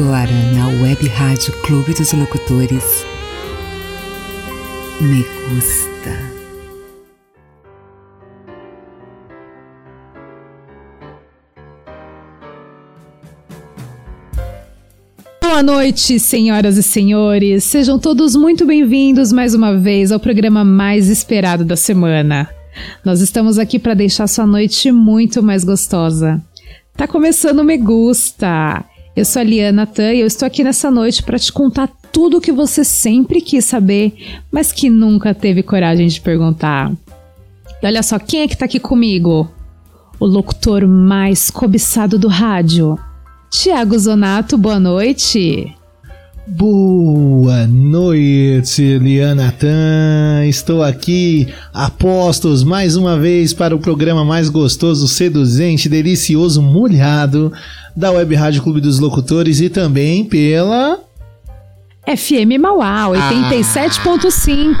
Agora na Web Rádio Clube dos Locutores. Me gusta. Boa noite, senhoras e senhores. Sejam todos muito bem-vindos mais uma vez ao programa mais esperado da semana. Nós estamos aqui para deixar sua noite muito mais gostosa. Tá começando o Me Gusta. Eu sou a Liana Tan e eu estou aqui nessa noite para te contar tudo o que você sempre quis saber, mas que nunca teve coragem de perguntar. E olha só, quem é que tá aqui comigo? O locutor mais cobiçado do rádio. Tiago Zonato, boa noite. Boa noite, Liana Tan. Estou aqui a postos mais uma vez para o programa mais gostoso, seduzente, delicioso, molhado da Web Rádio Clube dos Locutores e também pela FM Mauá, 87.5.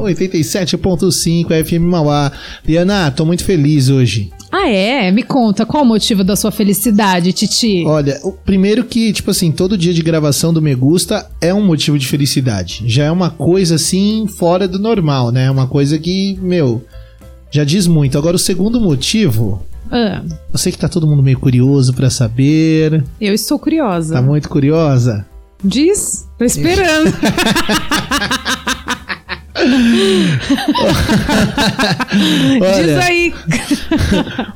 87.5 FM Mauá. Liana, tô muito feliz hoje. Ah, é? Me conta, qual o motivo da sua felicidade, Titi? Olha, o primeiro que, tipo assim, todo dia de gravação do Me Gusta é um motivo de felicidade. Já é uma coisa, assim, fora do normal, né? Uma coisa que, meu, já diz muito. Agora, o segundo motivo. Ah, Eu sei que tá todo mundo meio curioso pra saber. eu estou curiosa. Tá muito curiosa? Diz? Tô esperando. Diz Olha, aí.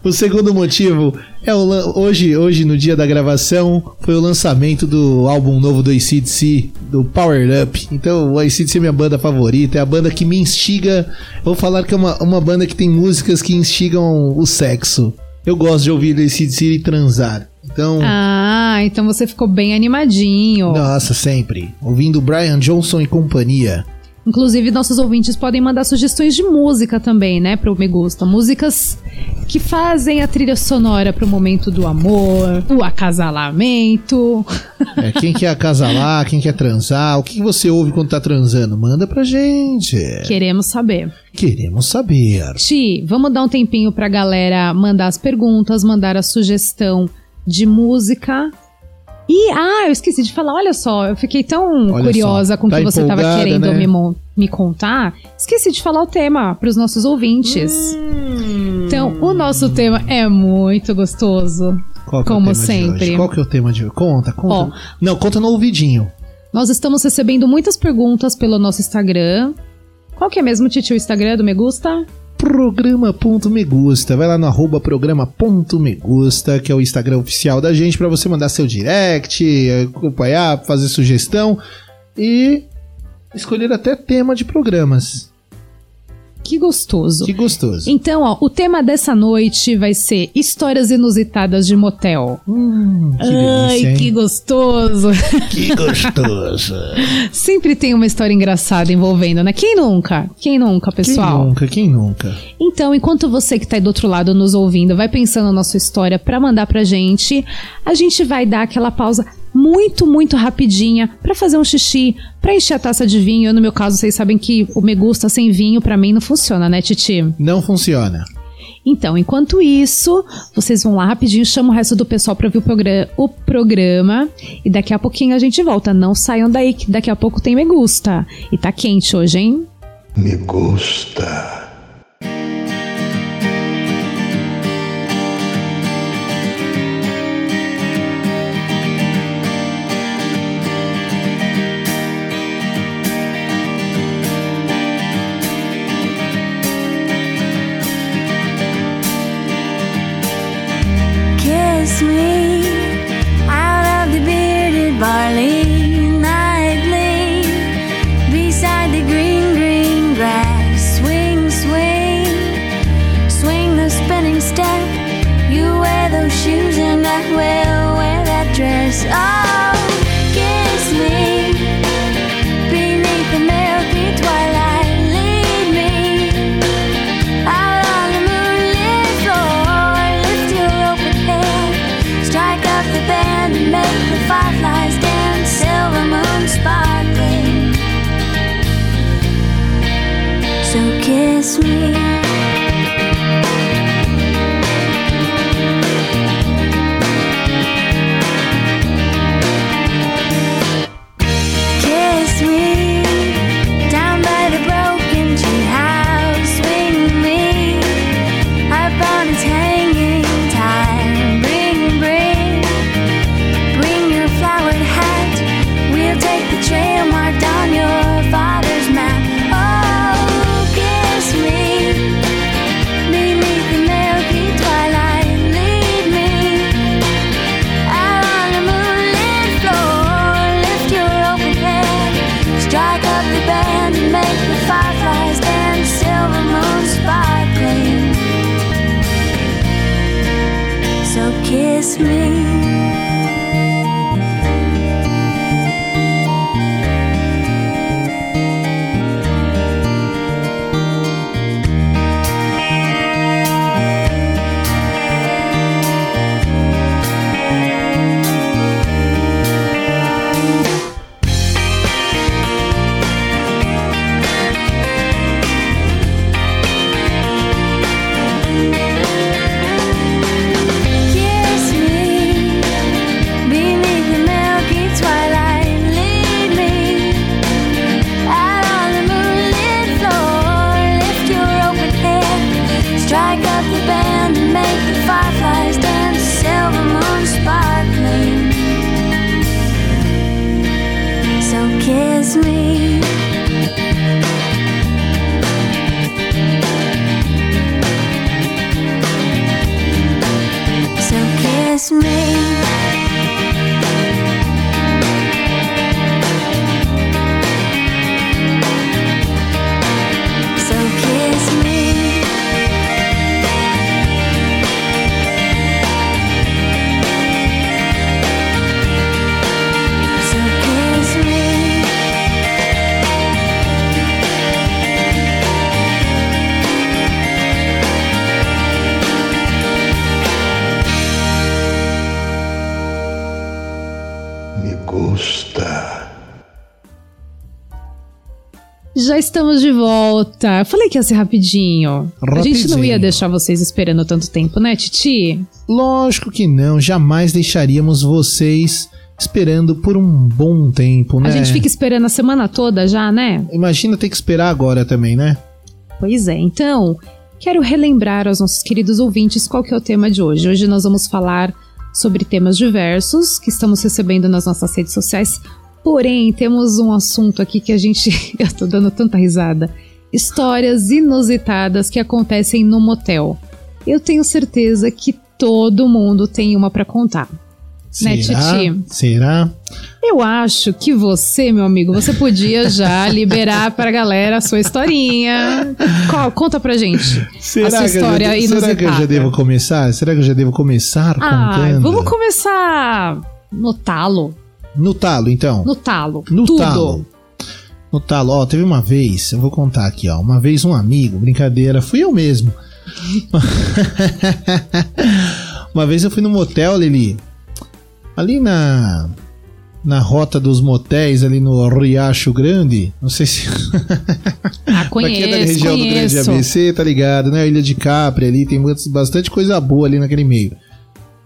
o segundo motivo é o hoje, hoje no dia da gravação foi o lançamento do álbum novo do ACDC, do Power Up. Então, o ACDC é minha banda favorita, é a banda que me instiga. Vou falar que é uma, uma banda que tem músicas que instigam o sexo. Eu gosto de ouvir ACDC e transar. Então, Ah, então você ficou bem animadinho. nossa, sempre. Ouvindo Brian Johnson e companhia. Inclusive, nossos ouvintes podem mandar sugestões de música também, né, pro Me Gusta. Músicas que fazem a trilha sonora pro momento do amor, do acasalamento. É, quem quer acasalar, quem quer transar, o que você ouve quando tá transando? Manda pra gente. Queremos saber. Queremos saber. Ti, vamos dar um tempinho pra galera mandar as perguntas, mandar a sugestão de música. E, ah, eu esqueci de falar, olha só, eu fiquei tão Olha curiosa só, com o tá que você tava empolgada, querendo né? me, me contar. Esqueci de falar o tema pros nossos ouvintes. Então, o nosso tema é muito gostoso. Qual que é o Como tema de sempre. hoje? Qual que é o tema de hoje? Conta, conta. Não, conta no ouvidinho. Nós estamos recebendo muitas perguntas pelo nosso Instagram. Qual que é mesmo, Titi, o Instagram do Me Gusta? Programa.megusta. Vai lá no arroba programa.megusta, que é o Instagram oficial da gente, pra você mandar seu direct, acompanhar, fazer sugestão e escolher até tema de programas. Que gostoso. Que gostoso. Então, ó, o tema dessa noite vai ser histórias inusitadas de motel. Hum, que Ai, delícia, hein? que gostoso. Que gostoso. Sempre tem uma história engraçada envolvendo, né? Quem nunca? Quem nunca, pessoal? Quem nunca, quem nunca? Então, enquanto você que tá aí do outro lado nos ouvindo vai pensando na sua história pra mandar pra gente, a gente vai dar aquela pausa muito, muito rapidinha pra fazer um xixi, pra encher a taça de vinho. Eu, no meu caso, vocês sabem que o me gusta sem vinho pra mim não funciona, né, Titi? Não funciona. Então, enquanto isso, vocês vão lá rapidinho, chama o resto do pessoal pra ver o, progra- o programa. E daqui a pouquinho a gente volta. Não saiam daí, que daqui a pouco tem Me Gusta. E tá quente hoje, hein? Me gusta. Já estamos de volta. Eu falei que ia ser rapidinho. A gente não ia Rapidinho. deixar vocês esperando tanto tempo, né, Titi? Lógico que não, jamais deixaríamos vocês esperando por um bom tempo, né? A gente fica esperando a semana toda já, né? Imagina ter que esperar agora também, né? Pois é, então, quero relembrar aos nossos queridos ouvintes qual que é o tema de hoje. Hoje nós vamos falar sobre temas diversos que estamos recebendo nas nossas redes sociais. Porém, temos um assunto aqui que a gente. Eu tô dando tanta risada. Histórias inusitadas que acontecem no motel. Eu tenho certeza que todo mundo tem uma pra contar. Né, Será? Titi? Será? Eu acho que você, meu amigo, você podia já liberar pra galera a sua historinha. Qual? Conta pra gente. Será, a sua que, eu já história devo, será que eu já inusitada. devo começar? Será que eu já devo começar Ah, contando? vamos começar no talo. No talo, então. No talo. No Tudo. talo. No talo, ó, teve uma vez, eu vou contar aqui, ó. Uma vez um amigo, brincadeira, fui eu mesmo. uma vez eu fui no motel, Lili. Ali na. Na rota dos motéis, ali no Riacho Grande. Não sei se. Ah, Pra quem é da conheço, região do Grande conheço. ABC, tá ligado, né? Ilha de Capri ali, tem bastante coisa boa ali naquele meio.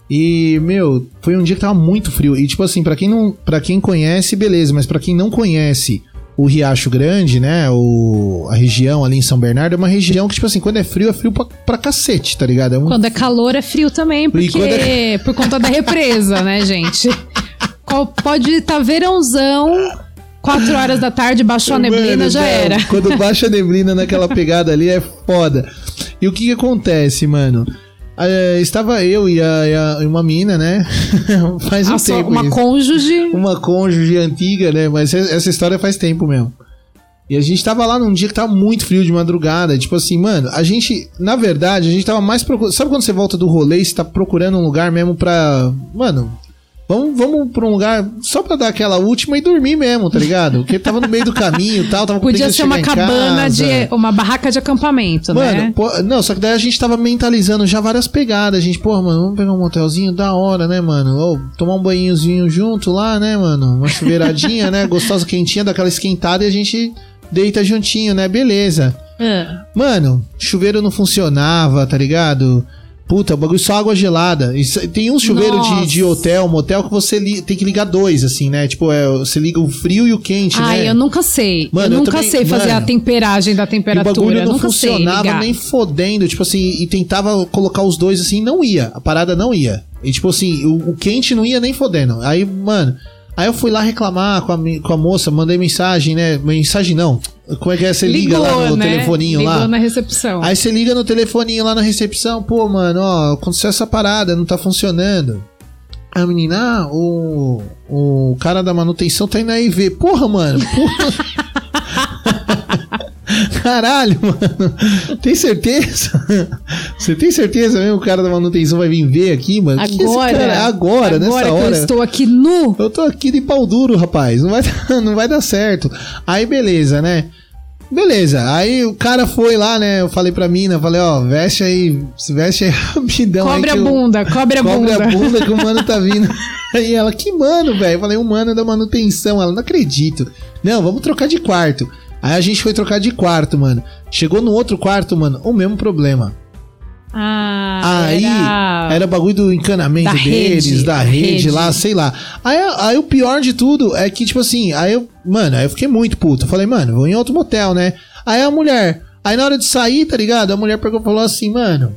E, meu, foi um dia que tava muito frio. E, tipo assim, pra quem não. para quem conhece, beleza, mas pra quem não conhece o Riacho Grande, né? O, a região ali em São Bernardo, é uma região que, tipo assim, quando é frio, é frio pra, pra cacete, tá ligado? É um, Quando é calor é frio também, porque é- por conta da represa, né, gente? Pode estar verãozão, 4 horas da tarde, baixou a neblina, Mano, já era. Quando baixa a neblina naquela pegada ali é foda. E o que que acontece, mano? É, estava eu e, a- e a- e uma mina, né? faz um A sua- tempo uma isso. cônjuge. Uma cônjuge antiga, né? Mas essa história faz tempo mesmo. E a gente tava lá num dia que tava muito frio de madrugada. Tipo assim, mano, a gente, na verdade, a gente tava mais procurando. Sabe quando você volta do rolê e você tá procurando um lugar mesmo pra. Mano, vamos, vamos pra um lugar só pra dar aquela última e dormir mesmo, tá ligado? Porque tava no meio do caminho e tal. Tava com Podia ser uma cabana de. uma barraca de acampamento, Mano, né? pô, não, só que daí a gente tava mentalizando já várias pegadas. A gente, pô, mano, vamos pegar um motelzinho da hora, né, mano? Ô, tomar um banhozinho junto lá, né, mano? Uma chuveiradinha, né? Gostosa, quentinha, daquela esquentada e a gente deita juntinho, né? Beleza. Ah, Mano, chuveiro não funcionava, tá ligado? Puta, o bagulho só água gelada. Isso- tem um chuveiro de, Nossa. de hotel, motel, que você li- tem que ligar dois, assim, né? Tipo, é, você liga o frio e o quente, Ai, né? eu nunca sei. Mano, eu eu nunca também- sei fazer a mano, temperagem da E o temperatura. bagulho não funcionava nem fodendo, tipo assim, e tentava colocar os dois assim, não ia. A parada não ia. E tipo assim, o, o quente não ia nem fodendo. Aí, mano, aí eu fui lá reclamar com a, com a moça, mandei mensagem, né? Mensagem não. Como é que é? Você liga lá no né? telefoninho Ligou lá. na recepção. Aí você liga no telefoninho lá na recepção, pô, mano, ó, aconteceu essa parada, não tá funcionando. A menina, ah, o, o cara da manutenção tá indo aí ver. Porra, mano, porra. caralho, mano. Tem certeza? Você tem certeza mesmo o cara da manutenção vai vir ver aqui, mano? Que que esse Agora. cara- agora, agora nessa que hora. eu estou aqui nu. Eu tô aqui de pau duro, rapaz. Não vai, dar- não vai dar certo. Aí, beleza, né? Beleza. Aí o cara foi lá, né? Eu falei pra mina, falei, ó, veste aí, se veste aí rapidão. aí Cobre a que eu- bunda, cobre a Cobre bunda. a bunda que o mano tá vindo. Aí ela, que mano, velho? Eu falei, o mano é da manutenção. Ela, não acredito. Não, vamos trocar de quarto. Aí a gente foi trocar de quarto, mano. Chegou no outro quarto, mano, o mesmo problema. Ah, Aí era... era bagulho do encanamento Da deles, rede, da rede, rede. lá, sei lá. Aí, aí o pior de tudo é que, tipo assim, aí eu, mano, aí eu fiquei muito puto. Falei, mano, vou em outro motel, né? Aí a mulher, aí na hora de sair, tá ligado? A mulher pegou e falou assim, mano.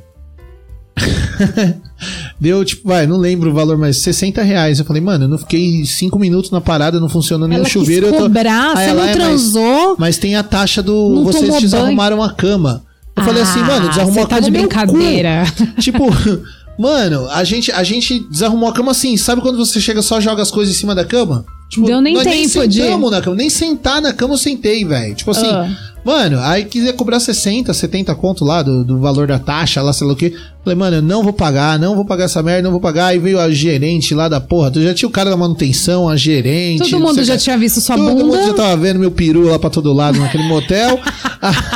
Deu, tipo, vai, não lembro o valor, mas 60 reais. Eu falei, mano, eu não fiquei 5 minutos na parada, não funcionou nem o chuveiro. quis eu tô... cobrar, Aí você ela, não "É, mas- transou. Mas tem a taxa do. Vocês desarrumaram a cama. Eu falei assim, Ah, mano, desarrumou a tá cama. de no meu brincadeira. Tipo, mano, a gente, a gente desarrumou a cama assim. Sabe quando você chega só joga as coisas em cima da cama? Tipo, Deu nem tempo de- sentamos na cama, nem sentar na cama eu sentei, velho. Tipo assim, Ah. mano, aí queria cobrar 60, 70 conto lá do, do valor da taxa, lá sei lá o que. Falei, mano, eu não vou pagar, não vou pagar essa merda, não vou pagar. Aí veio a gerente lá da porra. Tu já tinha o cara da manutenção, a gerente. Todo mundo já que. tinha visto sua Todo bunda. mundo já tava vendo meu peru lá pra todo lado naquele motel.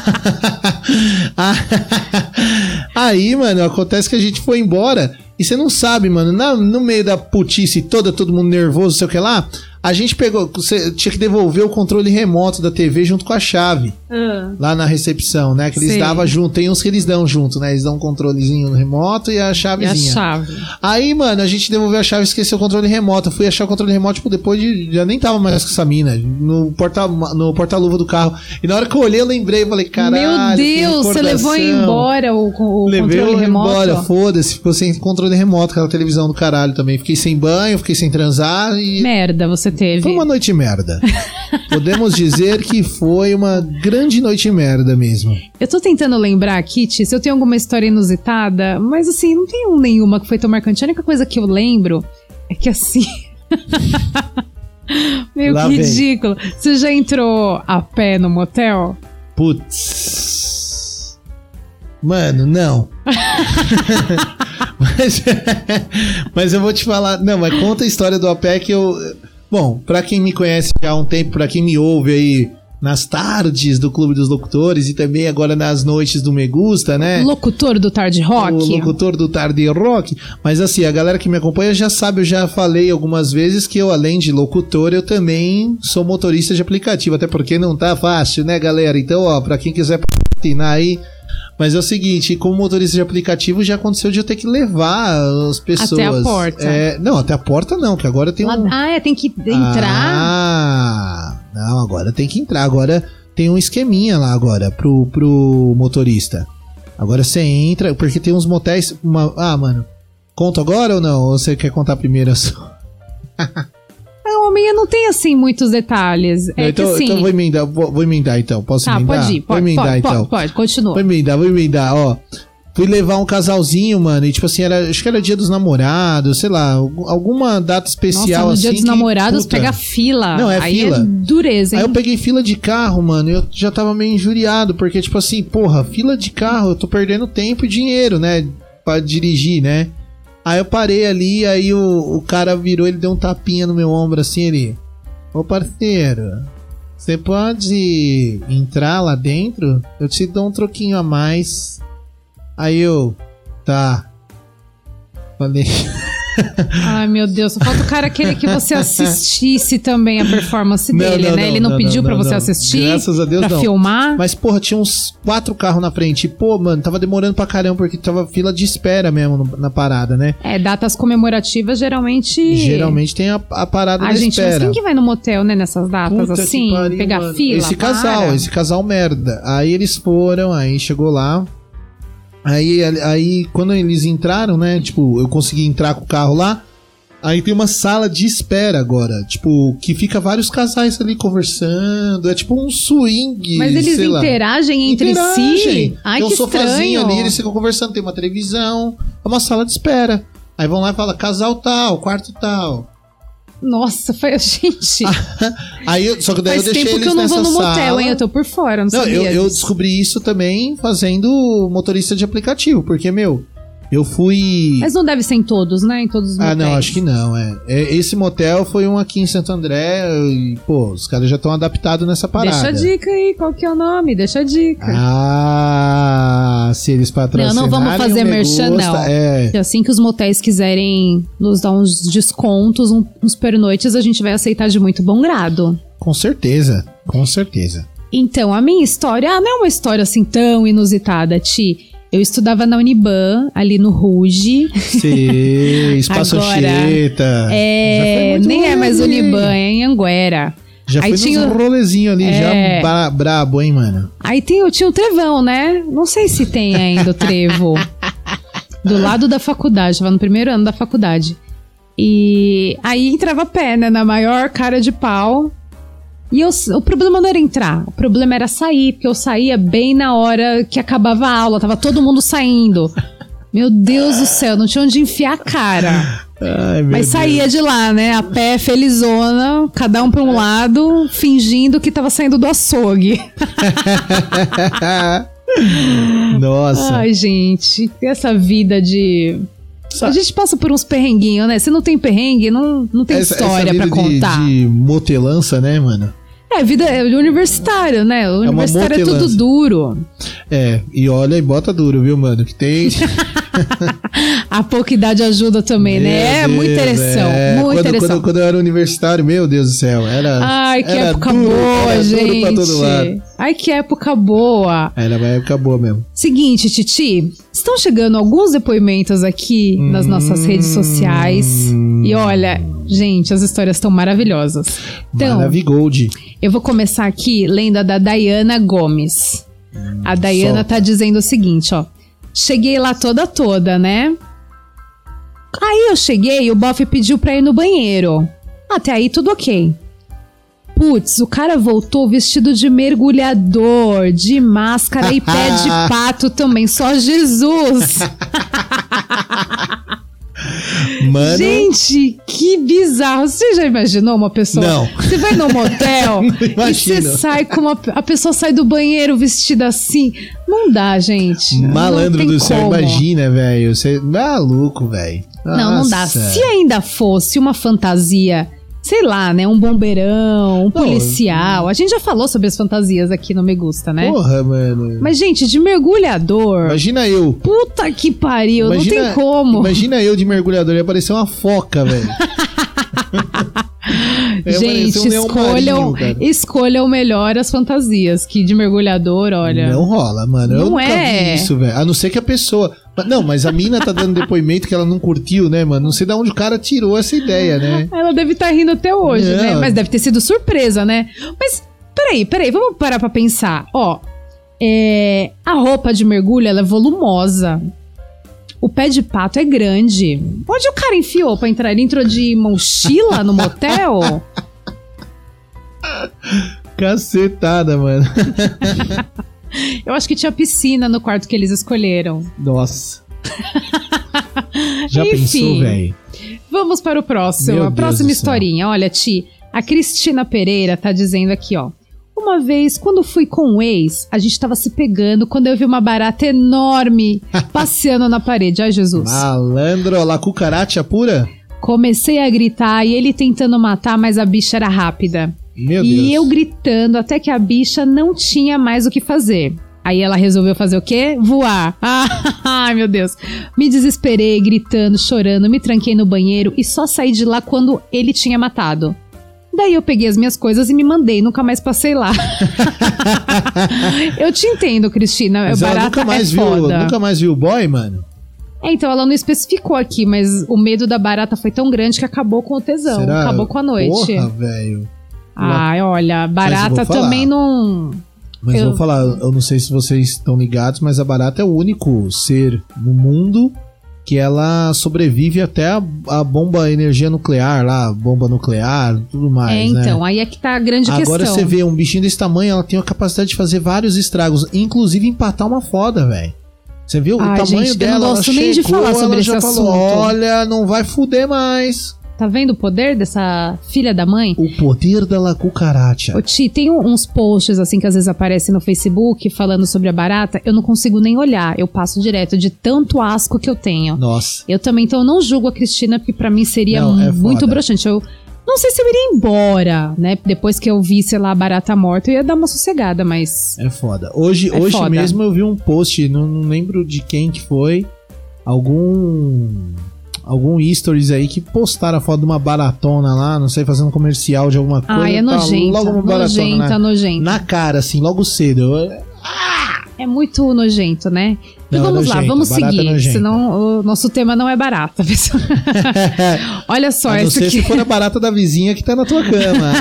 Aí, mano, acontece que a gente foi embora e você não sabe, mano, na- no meio da putice toda, todo mundo nervoso, sei o que lá, a gente pegou, você tinha que devolver o controle remoto da TV junto com a chave. Ah. Lá na recepção, né? Que eles Sei. davam junto. Tem uns que eles dão junto, né? Eles dão um controlezinho remoto e a E a chavezinha. chave. Aí, mano, a gente devolveu a chave e esqueceu o controle remoto. Eu fui achar o controle remoto, tipo, depois de. Já nem tava mais com essa mina. No porta- no porta-luva do carro. E na hora que eu olhei, eu lembrei, eu falei, caralho. Meu Deus, você levou embora o, o Levei controle remoto? embora, foda-se. Ficou sem controle remoto, aquela televisão do caralho também. Fiquei sem banho, fiquei sem transar e. Merda, você teve. Foi uma noite merda. Podemos dizer que foi uma grande noite merda mesmo. Eu tô tentando lembrar Ti, se eu tenho alguma história inusitada, mas assim, não tenho nenhuma que foi tão marcante. A única coisa que eu lembro é que assim. Meio Lá que vem. ridículo. Você já entrou a pé no motel? Putz. Mano, não. mas, mas eu vou te falar. Não, mas conta a história do APEC que eu. Bom, pra quem me conhece já há um tempo, pra quem me ouve aí nas tardes do Clube dos Locutores e também agora nas noites do Me Gusta, né? Locutor do Tarde O Rock? locutor do Tarde Rock. Mas assim, a galera que me acompanha já sabe, eu já falei algumas vezes que eu, além de locutor, eu também sou motorista de aplicativo. Até porque não tá fácil, né, galera? Então, ó, pra quem quiser patinar aí. Mas é o seguinte, como motorista de aplicativo, já aconteceu de eu ter que levar as pessoas. Até a porta. É, não, até a porta não, que agora tem Lá- um. Ah, é, tem que entrar. Ah, não, agora tem que entrar. Agora tem um esqueminha lá agora pro, pro motorista. Agora você entra, porque tem uns motéis. uma- ah, mano. Conta agora ou não? Ou você quer contar primeiro a sua? Homem não tem assim muitos detalhes. É então, que assim. então vou emendar, vou, vou emendar então. Posso tá, emendar? pode ir, vou pode, emendar pode, então. pode, pode, continua. Vou emendar, vou emendar, ó. Fui levar um casalzinho, mano, e tipo assim, era, acho que era dia dos namorados, sei lá, algum- alguma data especial Nossa, no assim. dia dos que, namorados puta, pega fila. Não, é Aí fila. é dureza, hein? Aí eu peguei fila de carro, mano, e eu já tava meio injuriado, porque, tipo assim, porra, fila de carro, eu tô perdendo tempo e dinheiro, né? Pra dirigir, né? Aí eu parei ali, aí o, o cara virou, ele deu um tapinha no meu ombro assim, ele. Ô parceiro, você pode entrar lá dentro? Eu te dou um troquinho a mais. Aí eu. Tá. Falei. Ai, meu Deus, só falta o cara querer que você assistisse também a performance Não, dele, não, né? não, Ele não, pediu não, pra você assistir. Graças a Deus, pra filmar. Mas, porra, tinha uns quatro carros na frente. E, pô, mano, tava demorando pra caramba, porque tava fila de espera mesmo na parada, né? É, datas comemorativas geralmente. Geralmente tem a, a parada Ai, da gente, mas espera. quem que vai no motel, né, nessas datas Puta assim? pariu, pegar mano. fila? Esse para. casal, esse casal merda. Aí eles foram, aí chegou lá. Aí, aí quando eles entraram, né? Tipo, eu consegui entrar com o carro lá. Aí tem uma sala de espera agora. Tipo, que fica vários casais ali conversando. É tipo um swing. Mas eles sei lá. interagem entre Interagem. si? Ai, tem um que sofazinho estranho. ali, eles ficam conversando, tem uma televisão, é uma sala de espera. Aí vão lá e falam, casal tal, quarto tal. Nossa, foi. Gente. Aí, só que daí faz eu deixei tempo que eu não vou no motel, sala. hein? Eu tô por fora, não, Não, eu, eu descobri isso também fazendo motorista de aplicativo, porque, meu, eu fui. Mas não deve ser em todos, né? Em todos os Ah, não, motéis. acho que não, é. É, Esse motel foi um aqui em Santo André e, pô, os caras já estão adaptados nessa parada. Deixa a dica aí, qual que é o nome? Deixa a dica. Ah, se eles patrocinarem Não, não vamos fazer merchan, não. É, Assim que os motéis quiserem nos dar uns descontos, uns pernoites, a gente vai aceitar de muito bom grado. com certeza, com certeza. Então, a minha história ah, não é uma história assim tão inusitada, Ti. Eu estudava na Uniban, ali no Ruge. Sim, Espaço Agora, Anchieta. É, nem é mais Uniban, é em Anguera. Já Aí nos o- rolezinho ali, É. já bra- brabo, hein, mano? Aí tem, tinha o Trevão, né? Não sei se tem ainda o Trevo. do lado da faculdade, tava no primeiro ano da faculdade. E aí entrava pé, né? Na maior cara de pau. E eu, o problema não era entrar, o problema era sair, porque eu saía bem na hora que acabava a aula, tava todo mundo saindo. Meu Deus do céu, não tinha onde enfiar a cara. Ai, Mas saía de lá, né? A pé, felizona, cada um pra um lado, fingindo que tava saindo do açougue. Nossa. Ai, gente, essa vida de. A gente passa por uns perrenguinhos, né? Se não tem perrengue, não, não tem Essa- essa história vida pra de- contar. De, motelança, né, mano? É, vida é universitário, né? O uma universitário é tudo duro. É, e olha e bota duro, viu, mano? Que tem. A pouca idade ajuda também, né? É Meu muita ereção, é. muita quando, ereção. Quando, quando eu era universitário, meu Deus do céu, era. Ai, que era época boa, gente. Ai, que época boa. Era uma época boa mesmo. Seguinte, Titi, estão chegando alguns depoimentos aqui nas nossas redes sociais. E olha, gente, as histórias estão maravilhosas. Então, Maravigold. eu vou começar aqui lendo a da Dayana Gomes. A Dayana solta. tá dizendo o seguinte, ó. Cheguei lá toda toda, né? Aí eu cheguei e o bofe pediu pra ir no banheiro. Até aí tudo ok. Putz, o cara voltou vestido de mergulhador, de máscara e pé de pato também, só Jesus. Mano. Gente, que bizarro. Você já imaginou uma pessoa? Não. Você vai no motel e você sai com uma. A pessoa sai do banheiro vestida assim. Não dá, gente. Malandro do céu, como. imagina, velho. Você é maluco, velho. Não, não dá. Se ainda fosse uma fantasia, sei lá, né? Um bombeirão, um policial. A gente já falou sobre as fantasias aqui no Me Gusta, né? Porra, mano. Mas, gente, de mergulhador. Imagina eu. Puta que pariu, Imagina, não tem como. Imagina eu de mergulhador, ia parecer uma foca, velho. Ia Gente, parecer um escolham, marinho, escolham melhor as fantasias, que de mergulhador, olha. Não rola, mano. eu Não nunca é. isso, velho. A não ser que a pessoa. Não, mas a mina tá dando depoimento que ela não curtiu, né, mano? Não sei de onde o cara tirou essa ideia, né? Ela deve estar rindo até hoje, Não. né? Mas deve ter sido surpresa, né? Mas, peraí, peraí, vamos parar pra pensar. Ó, é, a roupa de mergulho, ela é volumosa. O pé de pato é grande. Onde o cara enfiou pra entrar? Ele entrou de mochila no motel? Cacetada, mano. Eu acho que tinha piscina no quarto que eles escolheram. Nossa. Já Enfim. pensou, velho? Vamos para o próximo. Meu a Deus próxima historinha. Olha, Ti, a Cristina Pereira tá dizendo aqui, ó. Uma vez, quando fui com um ex, a gente tava se pegando quando eu vi uma barata enorme passeando na parede. Ai, Jesus. Malandro, lá cucaracha pura? Comecei a gritar e ele tentando matar, mas a bicha era rápida. Meu e Deus. eu gritando até que a bicha não tinha mais o que fazer. Aí ela resolveu fazer o quê? Voar. Ah, ai, meu Deus. Me desesperei, gritando, chorando, me tranquei no banheiro e só saí de lá quando ele tinha matado. Daí eu peguei as minhas coisas e me mandei, nunca mais passei lá. eu te entendo, Cristina. Mas ela barata nunca mais é viu, foda. nunca mais viu o boy, mano? É, então ela não especificou aqui, mas o medo da barata foi tão grande que acabou com o tesão, Será? acabou com a noite. Porra, velho. Ai, olha, barata também não. Mas eu vou falar, eu não sei se vocês estão ligados, mas a barata é o único ser no mundo que ela sobrevive até a, a bomba energia nuclear lá, bomba nuclear, tudo mais, é, né? então, aí é que tá a grande Agora questão. você vê um bichinho desse tamanho, ela tem a capacidade de fazer vários estragos, inclusive empatar uma foda, velho. Você viu Ai, o tamanho gente, eu dela? não ela gosto nem de chegou, falar ela sobre esse falou, assunto. Olha, não vai fuder mais. Tá vendo o poder dessa filha da mãe? O poder da la cucaracha. Ô, Ti, tem uns posts assim que às vezes aparecem no Facebook falando sobre a barata. Eu não consigo nem olhar. Eu passo direto de tanto asco que eu tenho. Nossa. Eu também, então, não julgo a Cristina, porque pra mim seria Não, é muito foda. broxante. Eu não sei se eu iria embora, né? Depois que eu vi, sei lá, a barata morta, eu ia dar uma sossegada, mas. É foda. Hoje, É hoje foda. mesmo eu vi um post, não, não lembro de quem que foi. Algum. Algum stories aí que postaram a foto de uma baratona lá, não sei, fazendo comercial de alguma coisa. Ai, é tá nojenta. Logo uma baratona nojenta, na, nojenta. na cara, assim, logo cedo. Eu- É muito nojento, né? Não, é vamos lá, nojento, vamos é seguir, senão o nosso tema não é barata, pessoal. Olha só, a não ser aqui. se for a barata da vizinha que tá na tua cama.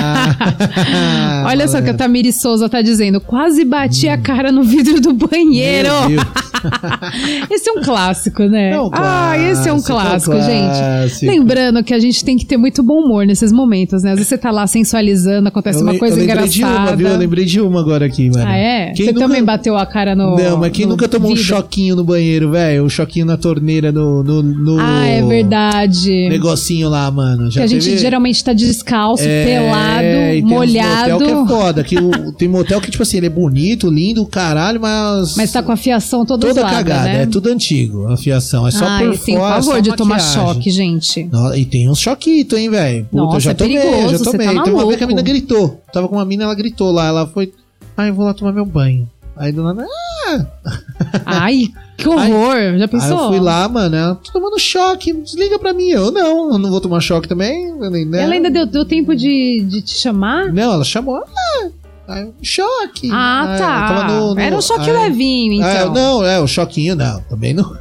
Olha só o que a Tamiri Souza tá dizendo. Quase bati a cara no vidro do banheiro. Hum. Esse é um clássico, né? É um ah, esse é um clássico, clássico, é um gente. clássico. Lembrando que a gente tem que ter muito bom humor nesses momentos, né? Às vezes você tá lá sensualizando, acontece Eu uma coisa eu lembrei de engraçada. uma, viu? Eu lembrei de uma agora aqui, mano. Ah, é? Quem você nunca- também bateu a cara no. Não, mas quem nunca tomou um vidro? Choquinho no banheiro, velho? Um choquinho na torneira, no. no, no Ah, é verdade. Negocinho lá, mano. Já que a gente teve- geralmente tá descalço, É, pelado, e tem molhado. motel que é foda. Que o- tem motel que, tipo assim, ele é bonito, lindo, caralho, mas. Mas tá com a fiação toda, toda zoada, cagada. né? É tudo antigo, a fiação. É só Ai, por fora. pavor só de tomar choque, gente. E tem uns choquitos, hein, velho? Puta, já é tomei, perigoso, já tomei. tá tem uma vez que a mina gritou. Tava com uma mina, ela gritou lá. Ela foi. Ah, eu vou lá tomar meu banho. Aí do nada. Ai, que horror. Já Aí pensou? eu fui lá, mano. Ela tô tomando choque. Desliga pra mim. Eu não, eu não vou tomar choque também. né? Ela ainda deu, deu tempo de, de te chamar? Não, ela chamou. Ah, aí, choque. Ah, Aí, tá. no- no- Era um choque aí- levinho, então. Ah, não, é, o choquinho não, também não.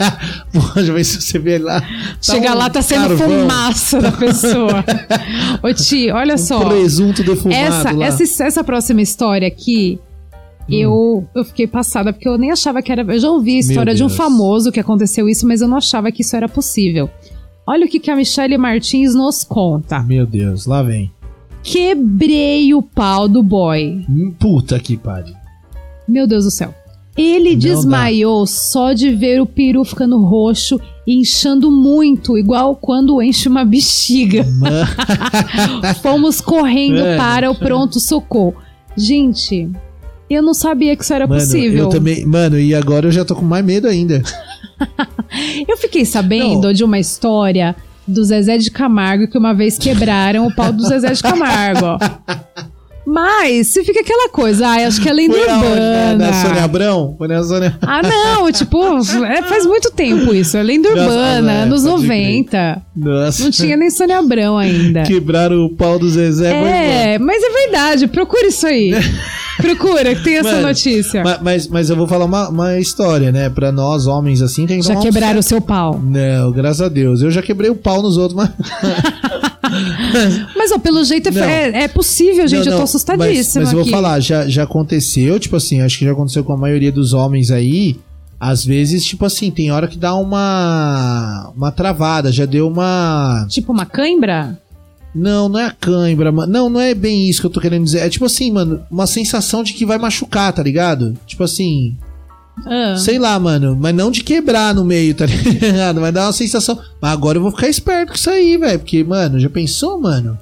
Já vê se você vê lá. Chega um lá, tá sendo carvão, fumaça da pessoa. Ô, Ti, olha Um só. presunto defumado Essa, lá. essa, essa próxima história aqui. Eu, eu fiquei passada, porque eu nem achava que era. Eu já ouvi a história de um famoso que aconteceu isso, mas eu não achava que isso era possível. Olha o que, que a Michelle Martins nos conta. Meu Deus, lá vem. Quebrei o pau do boy. Hum, Puta que pariu. Meu Deus do céu. Ele Não desmaiou só de ver o peru ficando roxo e inchando muito, igual quando enche uma bexiga. Fomos correndo para o pronto-socorro. Gente, eu não sabia que isso era mano, possível. eu também. Mano, e agora eu já tô com mais medo ainda. Eu fiquei sabendo Não. de uma história do Zezé de Camargo que uma vez quebraram o pau do Zezé de Camargo. ó. Mas, se fica aquela coisa, ai, acho que é lenda Foi aonde? Na, urbana. na Sônia Abrão? Foi na Sônia. Ah, não, tipo, é, faz muito tempo isso. É lenda Nossa, urbana, é, anos pode 90. Nossa. Não tinha nem Sônia Abrão ainda. Quebraram o pau do Zezé. embora. É, mas é verdade, procura isso aí. Procura, que tem essa Mano, notícia. Ma- Mas, mas eu vou falar uma, uma história, né? Pra nós, homens, assim, tem que Já quebraram o seu pau. Não, graças a Deus. Eu já quebrei o pau nos outros, mas. Mas, ó, pelo jeito é, Não. é, é possível, gente. Não, eu tô não, assustadíssima Mas, mas eu vou aqui. falar, já, já aconteceu, tipo assim, acho que já aconteceu com a maioria dos homens aí. Às vezes, tipo assim, tem hora que dá uma. Uma travada, já deu uma. Tipo uma cãibra? Não, não é a cãibra, mano. Não, não é bem isso que eu tô querendo dizer. É tipo assim, mano, uma sensação de que vai machucar, tá ligado? Tipo assim. Ah. Sei lá, mano, mas não de quebrar no meio, tá ligado? Vai dar uma sensação. Mas agora eu vou ficar esperto com isso aí, velho. Porque, mano, já pensou, mano?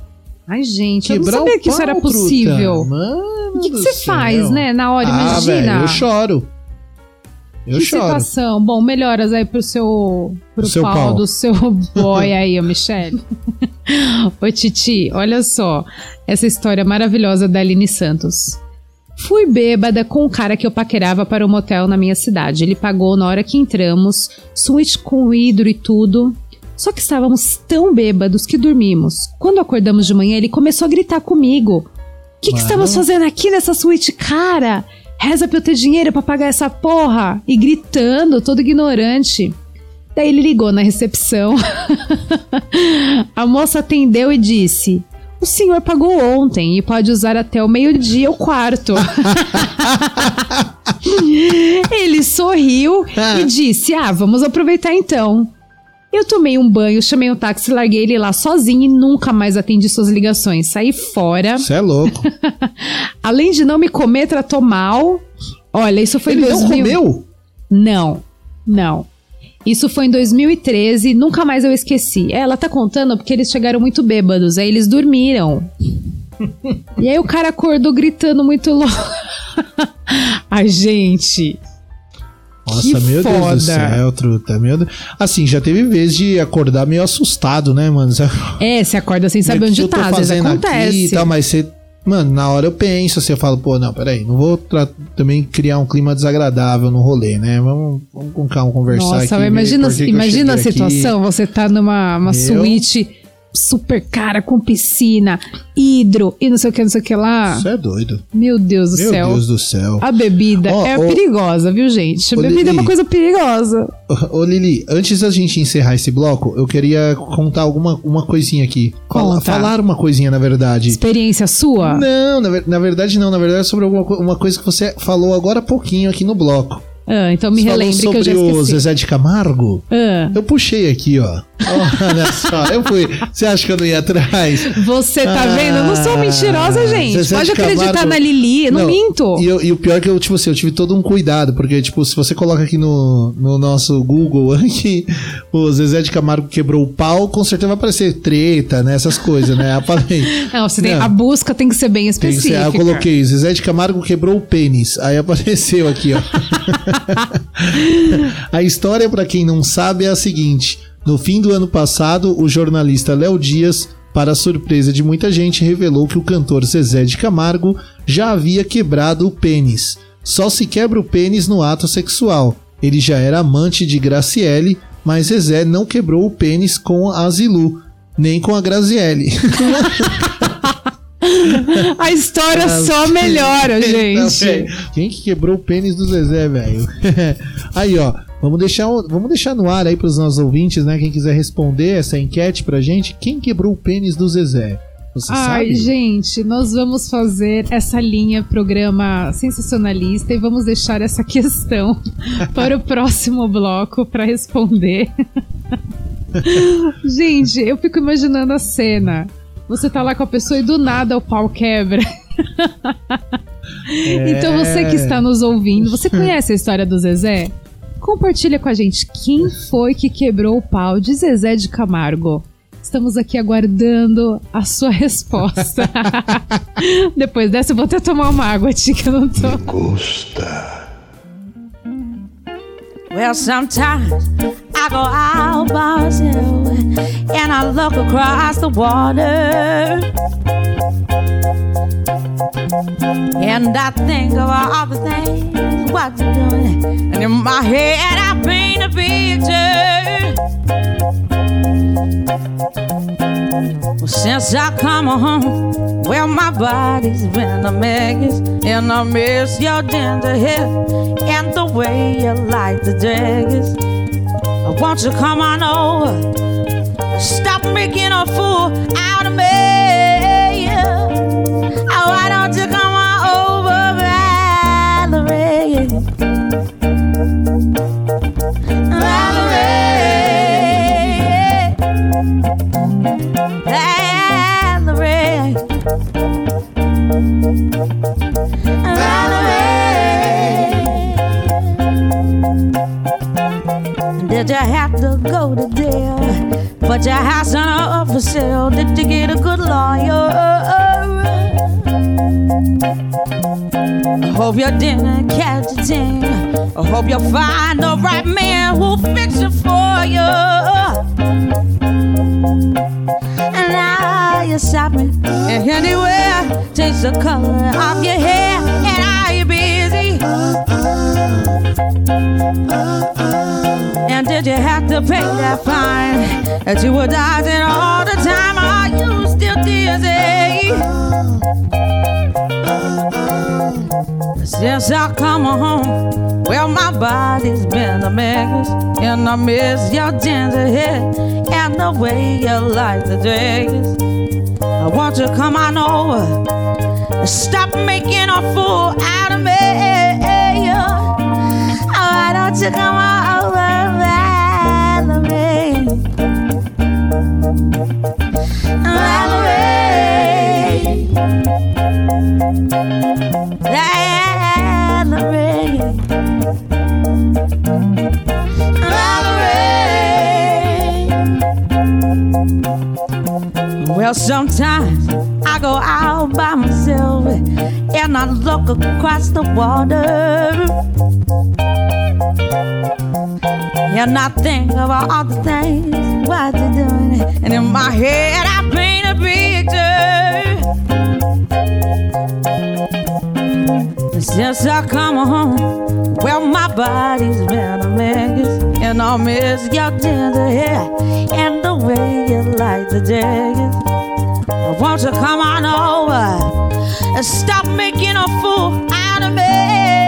Ai, gente, eu não Quebrar sabia que isso era pau, truta. possível. Mano. O que você céu. faz, né, na hora? Ah, Imagina. eu choro. Eu que choro. situação. Bom, melhoras aí pro seu, pro Seu pau, pau. do seu boy aí, Michelle. Ô Titi, olha só. Essa história maravilhosa da Aline Santos. Fui bêbada com o cara que eu paquerava para o motel na minha cidade. Ele pagou na hora que entramos, suíte com hidro e tudo. Só que estávamos tão bêbados que dormimos. Quando acordamos de manhã, ele começou a gritar comigo. O que, que estamos fazendo aqui nessa suíte, cara? Reza pra eu ter dinheiro pra pagar essa porra. E gritando, todo ignorante. Daí ele ligou na recepção. A moça atendeu e disse: O senhor pagou ontem e pode usar até o meio-dia o quarto. ele sorriu e disse: Ah, vamos aproveitar então. Eu tomei um banho, chamei um táxi, larguei ele lá sozinho e nunca mais atendi suas ligações. Saí fora. Você é louco. Além de não me comer, tratou mal. Olha, isso foi Ele em não 2000. comeu? Não, não. Isso foi em 2013, nunca mais eu esqueci. É, Ela tá contando porque eles chegaram muito bêbados, aí eles dormiram. e aí o cara acordou gritando muito louco. Ai, gente. Nossa, Que meu Deus foda. do céu, truta. Meu Deus. Assim, já teve vez de acordar meio assustado, né, mano? É, você acorda sem saber onde eu tô tá, às vezes acontece. e tal, mas você. Mano, na hora eu penso, assim, eu falo, pô, não, peraí, não vou também criar um clima desagradável no rolê, né? Vamos, vamos com calma conversar Nossa, aqui. mas ver imagina, eu imagina a cheguei aqui. situação, você tá numa uma Meu. suíte super cara, com piscina, hidro e não sei o que, não sei o que lá. Isso é doido. Meu Deus do Meu céu. Deus do céu. A bebida Ó, é ó. perigosa, viu, gente? A bebida é uma Lili. coisa perigosa. Ô Lili, antes da gente encerrar esse bloco, eu queria contar alguma uma coisinha aqui. Conta. falar uma coisinha, na verdade. Experiência sua? Não, na, na verdade não. Na verdade é sobre alguma, uma coisa que você falou agora há pouquinho aqui no bloco. Ah, então me Você relembre que eu já sobre o. Zezé de Camargo. Ah, Eu puxei aqui, ó. Olha só, eu fui. Você acha que eu não ia atrás? você tá Ah, vendo? Eu não sou mentirosa, gente. Pode de acreditar na Lili, eu não, minto. E, eu- e o pior é que eu, tipo assim, eu tive todo um cuidado, porque, tipo, se você coloca aqui no, no nosso Google que o Zezé de Camargo quebrou o pau, com certeza vai aparecer treta, né? Essas coisas, né? Falei, Não, você tem- Não. a busca tem que ser bem tem que ser, específica. aí eu coloquei, Zezé de Camargo quebrou o pênis. Aí apareceu aqui, ó. a história, pra quem não sabe, é a seguinte: no fim do ano passado, o jornalista Léo Dias, para surpresa de muita gente, revelou que o cantor Zezé de Camargo já havia quebrado o pênis. Só se quebra o pênis no ato sexual. Ele já era amante de Graciele, mas Zezé não quebrou o pênis com a Zilu, nem com a Graziele. A história só melhora, gente. Quem que quebrou o pênis do Zezé, velho? aí, ó. Vamos deixar, vamos deixar no ar aí pros nossos ouvintes, né? Quem quiser responder essa enquete pra gente. Quem quebrou o pênis do Zezé? Você Ai, sabe? gente, nós vamos fazer essa linha programa sensacionalista e vamos deixar essa questão para o próximo bloco para responder. gente, eu fico imaginando a cena. Você tá lá com a pessoa e do nada o pau quebra. Então você que está nos ouvindo, você conhece a história do Zezé? Compartilha com a gente quem foi que quebrou o pau de Zezé de Camargo. Estamos aqui aguardando a sua resposta. Depois dessa, eu vou até tomar uma água, Tia, que eu não tô. Gusta. Well, sometimes I go out by myself and I look across the water. And I think of all the things what you're doing. And in my head, I paint a picture. Since I come home, well, my body's been a mess. And I miss your ginger hair and the way you like the dress. Won't you come on over? Stop making a fool out of me. Did you have to go to jail? Put your house on up for sale. Did you get a good lawyer? I hope you didn't catch a thing. I hope you find the right man who'll fix it for you. And now you're shopping and anywhere. Change the color of your hair. And are you busy? Oh, oh, oh. And did you have to pay that fine that you were dodging all the time? Are you still dizzy? Since I come home, well, my body's been a mess. And I miss your ginger hair and the way you like the dress. I want you to come on over. Stop making a fool out of me. You come on over. Valerie. Valerie. Well, sometimes I go out by myself and I look across the water. And I think about all the things what you're doing. And in my head, I paint a picture. Since I come home, well, my body's been a mess. And I miss your tender hair and the way you like the jacket. Won't you come on over and stop making a fool out of me?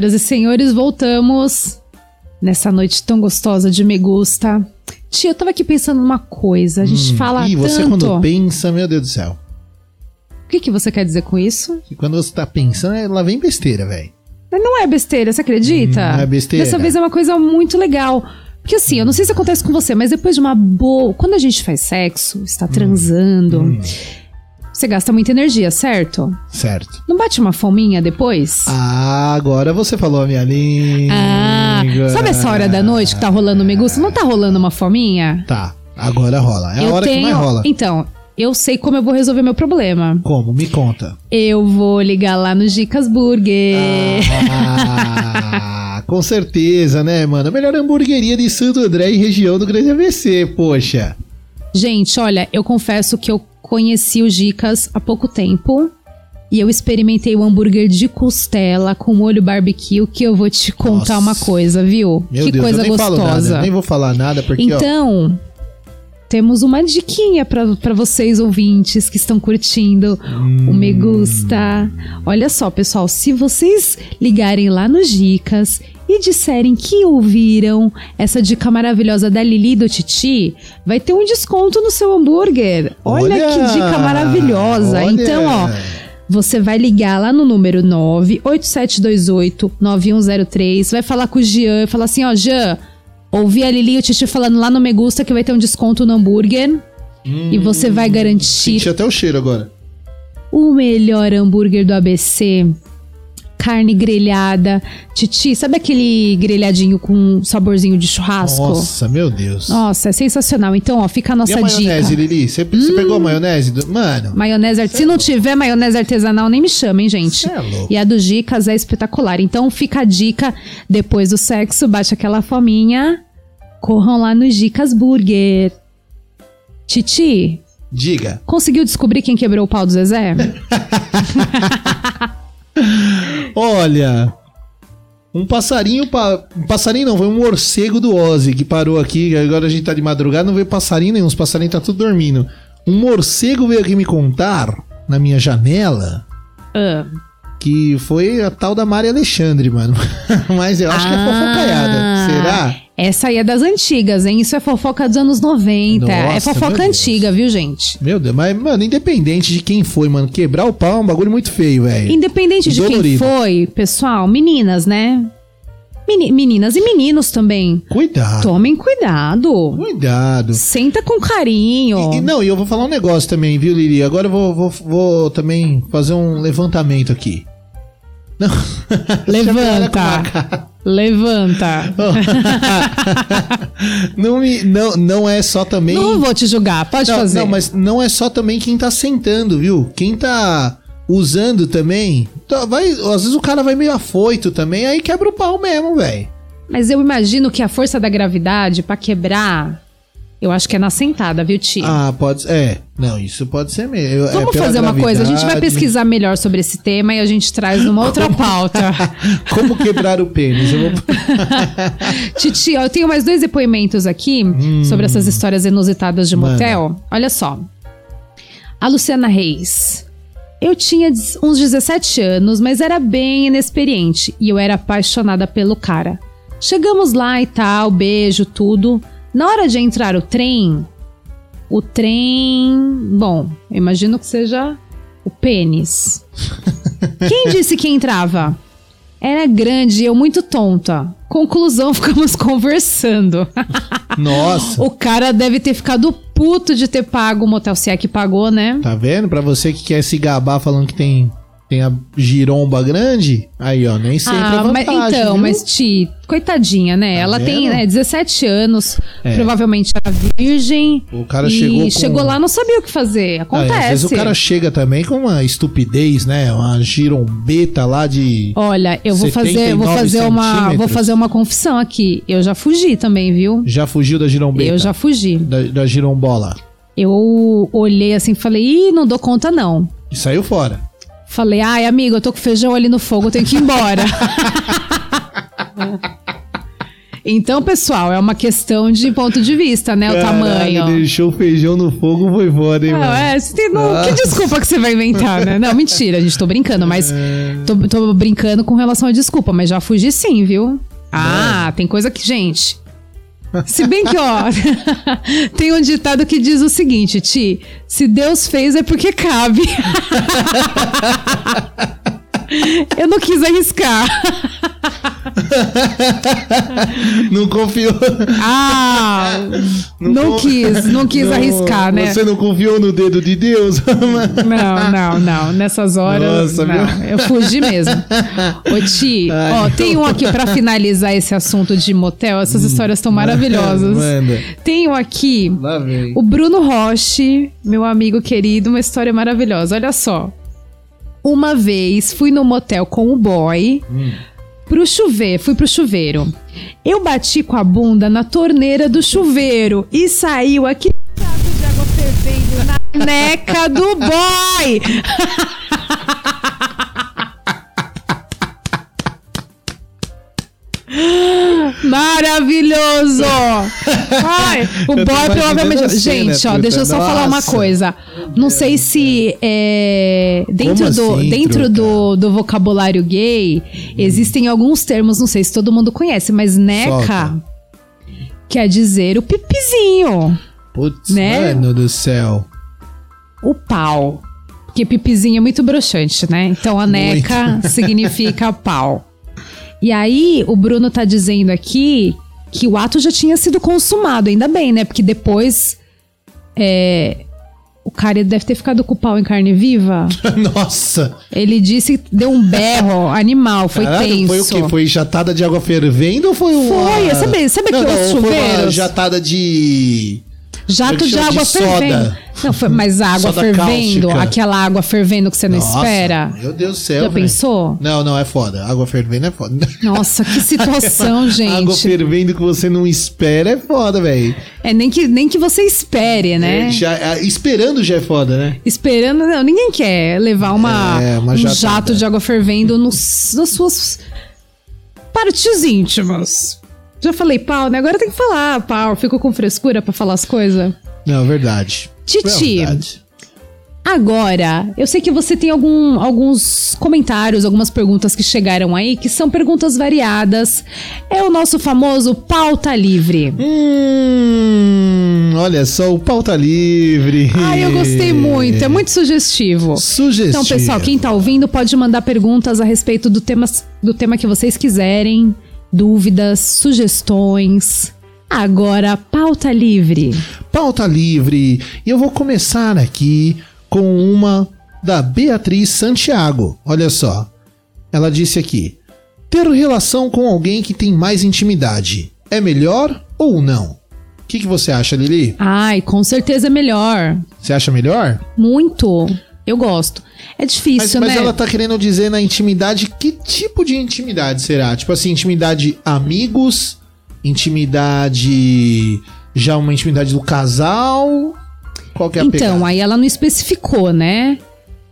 Senhoras e senhores, voltamos nessa noite tão gostosa de Me Gusta. Tia, eu tava aqui pensando numa coisa. A gente fala e você tanto. quando pensa, meu Deus do céu. O que, que você quer dizer com isso? E quando você tá pensando, é- lá vem besteira, velho. Mas não é besteira, você acredita? Não é besteira. Dessa vez é uma coisa muito legal. Porque assim, eu não sei se acontece com você, mas depois de uma boa. Quando a gente faz sexo, está Hum. transando, você gasta muita energia, certo? Certo. Não bate uma fominha depois? Ah, agora você falou a minha língua. Ah, sabe essa hora da noite que tá rolando o me gusta? Não tá rolando uma fominha? Tá, agora rola. É a hora que mais rola. Então, eu sei como eu vou resolver meu problema. Como? Me conta. Eu vou ligar lá no Dicas Burger. Ah, com certeza, né, mano? A melhor hamburgueria de Santo André e região do Grande ABC, poxa. Gente, olha, eu confesso que eu conheci o Dicas há pouco tempo. E eu experimentei o hambúrguer de costela com molho barbecue, que eu vou te contar Nossa. uma coisa, viu? Meu que Deus, coisa eu nem falo gostosa. nada. Nem vou falar nada, porque, ó. Então, temos uma diquinha pra vocês ouvintes que estão curtindo o Me Gusta. Olha só, pessoal, se vocês ligarem lá nos Dicas e disserem que ouviram essa dica maravilhosa da Lili e do Titi, vai ter um desconto no seu hambúrguer. Olha, Olha, que dica maravilhosa. olha. Então, ó, você vai ligar lá no número 98728-9103, vai falar com o Jean, falar assim, ó, Jean, ouvi a Lili e o Titi falando lá no Me Gusta que vai ter um desconto no hambúrguer. e você vai garantir Senti até o cheiro agora. o melhor hambúrguer do ABC. Carne grelhada. Titi, sabe aquele grelhadinho com saborzinho de churrasco? Nossa, meu Deus. Nossa, é sensacional. Então, ó, fica a e nossa a maionese, dica. Hum. Lili? Você você pegou a maionese? do- Mano, Maionese, se não tiver maionese artesanal, nem me chamem, gente. Cê é louco. e a do Dicas é espetacular. Então fica a dica, depois do sexo, bate aquela fominha, corram lá no Dicas Burger. Titi, diga. conseguiu descobrir quem quebrou o pau do Zezé? Olha, um passarinho, pa... um passarinho não, foi um morcego do Ozzy que parou aqui, agora a gente tá de madrugada, não veio passarinho nenhum, os passarinhos tá tudo dormindo. Um morcego veio aqui me contar, na minha janela, Ah. Que foi a tal da Mari Alexandre, mano. Mas eu acho que é fofocaiada. Ah, Será? Essa aí é das antigas, hein? Isso é fofoca dos anos 90. é Nossa, fofoca meu Deus. antiga, viu, gente? Meu Deus, mas, mano, independente de quem foi, mano, quebrar o pau é um bagulho muito feio, velho. Independente de quem Dolorido. foi, pessoal, meninas, né? Meni- meninas e meninos também. Cuidado. Tomem cuidado. Cuidado. Senta com carinho. E, e não, e eu vou falar um negócio também, viu, Lili? Agora eu vou, vou, vou também fazer um levantamento aqui. Não. Levanta. Levanta. não, me, não, não é só também. Não vou te julgar, pode não, fazer. não, mas não é só também quem tá sentando, viu? Quem tá usando também. tá- Vai, às vezes o cara vai meio afoito também, aí quebra o pau mesmo, velho. Mas eu imagino que a força da gravidade pra quebrar Eu acho que é na sentada, viu, Ti? Ah, pode É, não, isso pode ser mesmo. É Vamos pela fazer uma coisa, a gente vai pesquisar melhor sobre esse tema e a gente traz uma outra pauta. Como quebrar o pênis? Eu vou... Titi, eu tenho mais dois depoimentos aqui sobre essas histórias inusitadas de motel. Olha só. A Luciana Reis. Eu tinha uns 17 anos, mas era bem inexperiente e eu era apaixonada pelo cara. Chegamos lá e tal, beijo, tudo. Na hora de entrar o trem, o trem. Bom, eu imagino que seja o pênis. Quem disse que entrava? Era grande e eu muito tonta. Conclusão, ficamos conversando. Nossa. o cara deve ter ficado puto de ter pago o motel, se é que pagou, né? Tá vendo? Pra você que quer se gabar falando que tem, tem a giromba grande, aí ó, nem sempre é Ah, mas, vantagem, então, viu? mas Ti, coitadinha, né? Tá Ela tem vendo? né, 17 anos, É. provavelmente era virgem. O cara chegou com- chegou lá não sabia o que fazer. Ah, Acontece. às vezes o cara chega também com uma estupidez, né? Uma girombeta lá de... Olha, eu vou fazer, vou 79 fazer uma, vou fazer uma confissão aqui. Eu já fugi também, viu? Já fugiu da girombeta? Eu já fugi. Da, da girombola. Eu olhei assim e falei, ih, não dou conta não. E saiu fora. Falei, ai, amigo, eu tô com feijão ali no fogo, eu tenho que ir embora. então, pessoal, é uma questão de ponto de vista, né? o tamanho. Caralho, deixou o feijão no fogo, foi fora, hein, Não, mano? é, você tem- não, que Nossa. desculpa que você vai inventar, né? Não, mentira, gente, tô brincando, mas É. tô, tô brincando com relação à desculpa, mas já fugi sim, viu? Ah, tem coisa que, gente. Se bem que, ó, tem um ditado que diz o seguinte, Ti, se Deus fez é porque cabe. Eu não quis arriscar. Não confiou. Ah, não, con- quis, não quis Não, arriscar, né? Você não confiou no dedo de Deus? Não, não, não. Nessas horas, Nossa, não. Eu fugi mesmo. Ô, Ti, Ai, ó, não. tem um aqui pra finalizar esse assunto de motel. Essas histórias estão maravilhosas. Manda. Tem um aqui, o Bruno Roche, meu amigo querido, uma história maravilhosa. Olha só. Uma vez fui no motel com o boy. Pro chuveiro, fui pro chuveiro. Eu bati com a bunda na torneira do chuveiro e saiu aquele jato de água fervendo na neca do boy. Maravilhoso! Ai, o Eu boy provavelmente. imaginando a cena, Gente, ó, deixa eu só falar uma nossa. coisa. Não sei se é, dentro, Como do, assim, dentro do, do vocabulário gay, existem alguns termos, não sei se todo mundo conhece, mas neca Solta. quer dizer o pipizinho, Putz, Né? mano do céu. o pau. Porque pipizinho é muito broxante, né? Então a neca significa pau. E aí, o Bruno tá dizendo aqui que o ato já tinha sido consumado, ainda bem, né? Porque depois. é, o cara deve ter ficado com o pau em carne viva. Nossa. Ele disse que deu um berro animal, foi Caralho, tenso. Foi o quê? Foi jatada de água fervendo ou foi uma... Foi, sabe- sabe não, que não, Foi uma jatada de... Jato de água De fervendo. Não, foi, mas a água Soda fervendo, cáustica. aquela água fervendo que você não Nossa, espera. Meu Deus do céu, Já velho. pensou? Não, não, é foda. Água fervendo é foda. Nossa, que situação, gente. Água fervendo que você não espera é foda, velho. É nem que, nem que você espere, né? É, já- é, esperando já é foda, né? Esperando, não, ninguém quer levar uma, É, uma um jato de água fervendo nos, nas suas partes íntimas. Já falei pau, né? Agora tem que falar pau. Fico com frescura pra falar as coisas. Não, verdade. Titi, Verdade. agora, eu sei que você tem algum, alguns comentários, algumas perguntas que chegaram aí, que são perguntas variadas. É o nosso famoso pauta livre. Hum, olha só, o pau tá livre. Ah, eu gostei muito, é muito sugestivo. Sugestivo. Então, pessoal, quem tá ouvindo pode mandar perguntas a respeito do tema, do tema que vocês quiserem, dúvidas, sugestões. Agora, pauta livre. Pauta livre. E eu vou começar aqui com uma da Beatriz Santiago. Olha só. Ela disse aqui: Ter relação com alguém que tem mais intimidade é melhor ou não? O que, que você acha, Lili? Ai, com certeza é melhor. Você acha melhor? Muito. Eu gosto. É Mas, difícil, mas né? ela tá querendo dizer na intimidade, que tipo de intimidade será? Tipo assim, intimidade amigos, intimidade já uma intimidade do casal? Qual que é a Então, pegada? aí ela não especificou, né?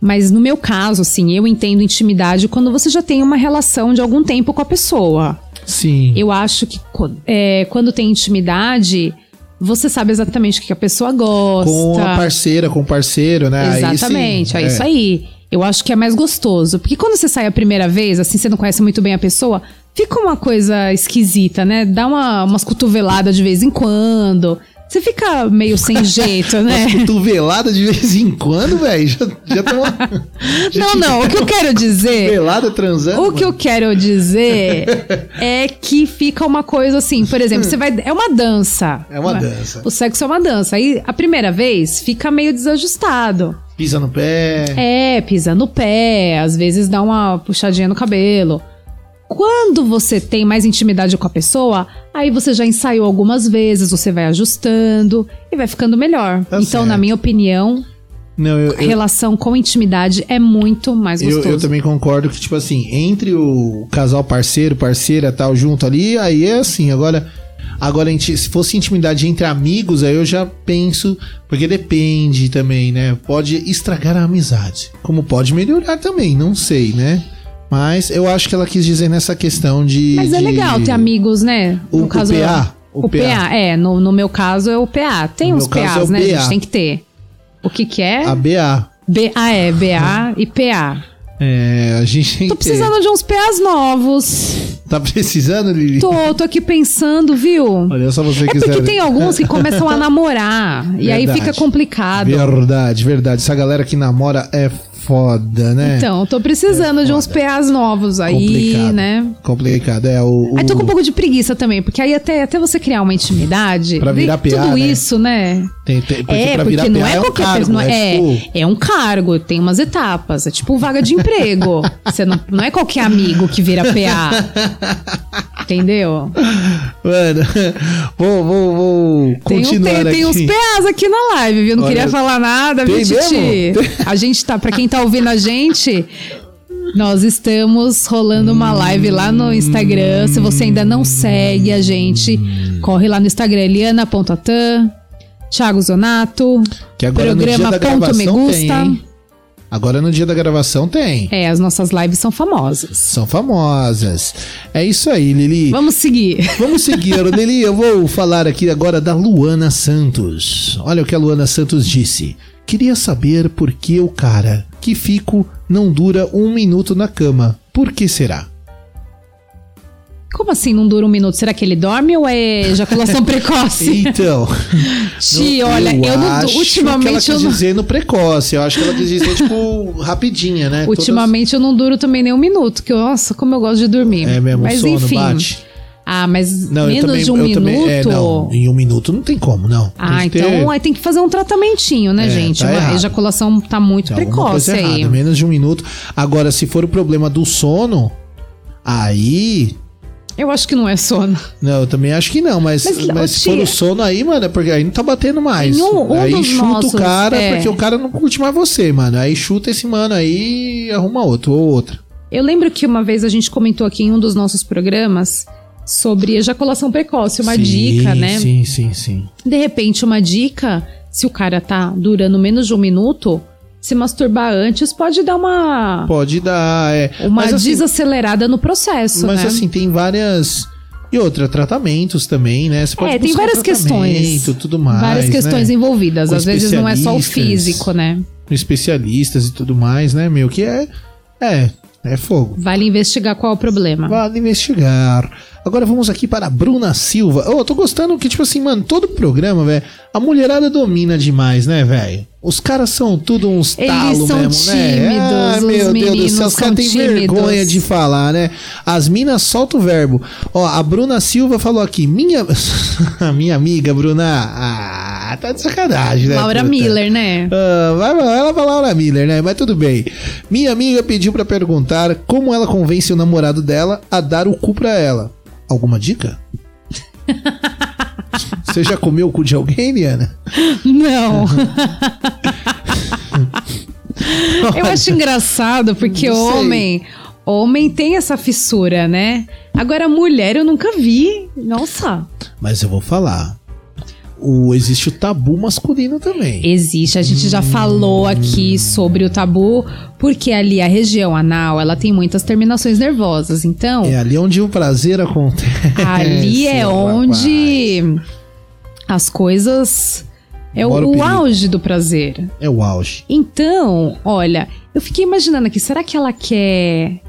Mas no meu caso, assim, eu entendo intimidade quando você já tem uma relação de algum tempo com a pessoa. Sim. Eu acho que é, quando tem intimidade, você sabe exatamente o que a pessoa gosta. Com a parceira, com o parceiro, né? Aí sim, Exatamente, é é. isso aí. Eu acho que é mais gostoso. Porque quando você sai a primeira vez, assim, você não conhece muito bem a pessoa, fica uma coisa esquisita, né? Dá uma, umas cotoveladas de vez em quando. Você fica meio sem jeito, né? Umas cotoveladas de vez em quando, velho. Já, já tô. Não, não, o que eu quero dizer. Cotovelada transando. O que eu mano. quero dizer é que fica uma coisa assim, por exemplo, você vai. É uma dança. É uma dança. O sexo é uma dança. Aí a primeira vez fica meio desajustado. Pisa no pé. É, pisa no pé, às vezes dá uma puxadinha no cabelo. Quando você tem mais intimidade com a pessoa, aí você já ensaiou algumas vezes, você vai ajustando e vai ficando melhor. Tá então, certo. na minha opinião, Não, eu, eu, relação com intimidade é muito mais eu, gostoso. eu também concordo que, tipo assim, entre o casal parceiro, parceira tal, junto ali, aí é assim. Agora, agora se fosse intimidade entre amigos, aí eu já penso. Porque depende também, né? Pode estragar a amizade. Como pode melhorar também, não sei, né? Mas eu acho que ela quis dizer nessa questão de. Mas é de- legal ter amigos, né? O- o PA, O, o PA. PA. é. No, no meu caso é o PA. Tem No uns caso é PAs, o né? A BA. gente tem que ter. O que que é? A BA. B, ah, é. BA e PA. É, a gente tem Tô que ter. precisando de uns PAs novos. Tá precisando, Lili? Tô, tô aqui pensando, viu? Olha só você É quiser. porque tem alguns que começam a namorar. E aí Verdade. fica complicado. Verdade, verdade. Essa galera que namora é foda, né? Então, tô precisando de uns PAs novos aí, Complicado. né? Complicado. É o. Aí tô com um o- pouco de preguiça também, porque aí até, até você criar uma intimidade. Pra virar PA, Tudo né? isso, né? Tem, tem, porque é, pra porque virar não PA é é qualquer cargo, pessoa. não é, É, tipo- é um cargo, tem umas etapas. É tipo vaga de emprego. Você não, não é qualquer amigo que vira PA. Entendeu? Mano, vou, vou, vou Tem, um, continuar tem, aqui. tem uns PAs aqui na live, viu? Não Olha, queria falar nada, viu, tem Titi? A gente tá, pra quem tá ouvindo a gente, nós estamos rolando uma live lá no Instagram. Se você ainda não segue a gente, corre lá no Instagram, Eliana.tan, Thiago Zonato, Que agora no dia programa da Ponto Me Gusta. tem? Agora no dia da gravação tem. É, as nossas lives são famosas. São famosas. É isso aí, Lili. Vamos seguir. Vamos seguir, Lili. Eu vou falar aqui agora da Luana Santos. Olha o que a Luana Santos disse. Queria saber por que o cara que fico não dura um minuto na cama. Por que será? Como assim não dura um minuto? Será que ele dorme ou é ejaculação precoce? Então, Ti, olha, eu não, acho que ela ultimamente quis eu não, dizer no precoce. Eu acho que ela quis dizer, tipo, rapidinha, né? ultimamente eu não duro também nem um minuto, que nossa, como eu gosto de dormir. Todas... É mesmo, Mas sono enfim. bate. Ah, mas Não, eu menos também, de um eu minuto. também, é, não, em um minuto não tem como, não. Ah, Tem então ter- aí tem que fazer um tratamentinho, né, É, gente? tá errado. ejaculação tá muito tem precoce aí. errada, menos de um minuto. Agora, se for o problema do sono, aí Eu acho que não é sono. Não, eu também acho que não, mas, Mas, mas, se for o sono aí, mano, é porque aí não tá batendo mais. Um- um aí chuta nossos, o cara, é. porque o cara não curte mais você, mano. Aí chuta esse mano aí e arruma outro ou outra. Eu lembro que uma vez a gente comentou aqui em um dos nossos programas sobre ejaculação precoce, uma Sim, dica, né? Sim, sim, sim. De repente, uma dica, se o cara tá durando menos de um minuto, se masturbar antes pode dar uma, Pode dar, é. uma mas assim, desacelerada no processo, mas né? assim, tem várias. E outra, tratamentos também, né? Você pode é, tem várias questões. tudo mais. várias questões né? envolvidas. Com Às vezes não é só o físico, né? Com especialistas e tudo mais, né, meu? Que é. É, é fogo. Vale investigar qual é o problema. Vale investigar. Agora vamos aqui para a Bruna Silva. Ô, eu tô gostando que, tipo assim, mano, todo programa, velho, a mulherada domina demais, né, velho? Os caras são tudo uns talos mesmo, né? tímidos, Ah, os meu Deus do céu, os caras têm vergonha de falar, né? As minas soltam o verbo. Ó, a Bruna Silva falou aqui, minha... minha amiga, Bruna... Ah, tá de sacanagem, né? Laura puta? Miller, né? Ah, ela vai Laura Miller, né? Mas tudo bem. Minha amiga pediu pra perguntar como ela convence o namorado dela a dar o cu pra ela. Alguma dica? Você já comeu o cu de alguém, Liana? Não. Eu acho engraçado porque homem, homem tem essa fissura, né? Agora mulher eu nunca vi. Nossa. Mas eu vou falar. O, existe o tabu masculino também. Existe, a gente já falou aqui sobre o tabu, porque ali a região anal, ela tem muitas terminações nervosas, então É ali onde o prazer acontece. ali é rapaz. onde as coisas é o, Bora o auge do prazer. É o auge. Então, olha, eu fiquei imaginando aqui, será que ela quer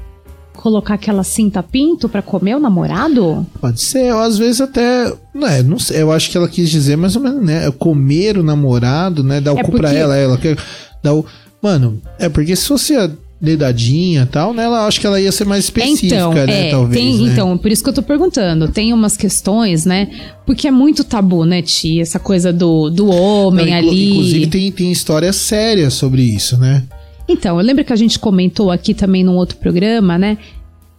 colocar aquela cinta pinto pra comer o namorado? Pode ser, ou às vezes até. Não, é, não sei, eu acho que ela quis dizer mais ou menos, né? Comer o namorado, né? Dar o É cu pra porque- ela, ela quer dar o. Mano, é porque se fosse a dedadinha e tal, né? Ela acho que ela ia ser mais específica, então, né? é, talvez. tem, né? então, por isso que eu tô perguntando. Tem umas questões, né? Porque é muito tabu, né, Tia? Essa coisa do, do homem Não, ali. Inclusive tem, tem histórias sérias sobre isso, né? Então, eu lembro que a gente comentou aqui também num outro programa, né?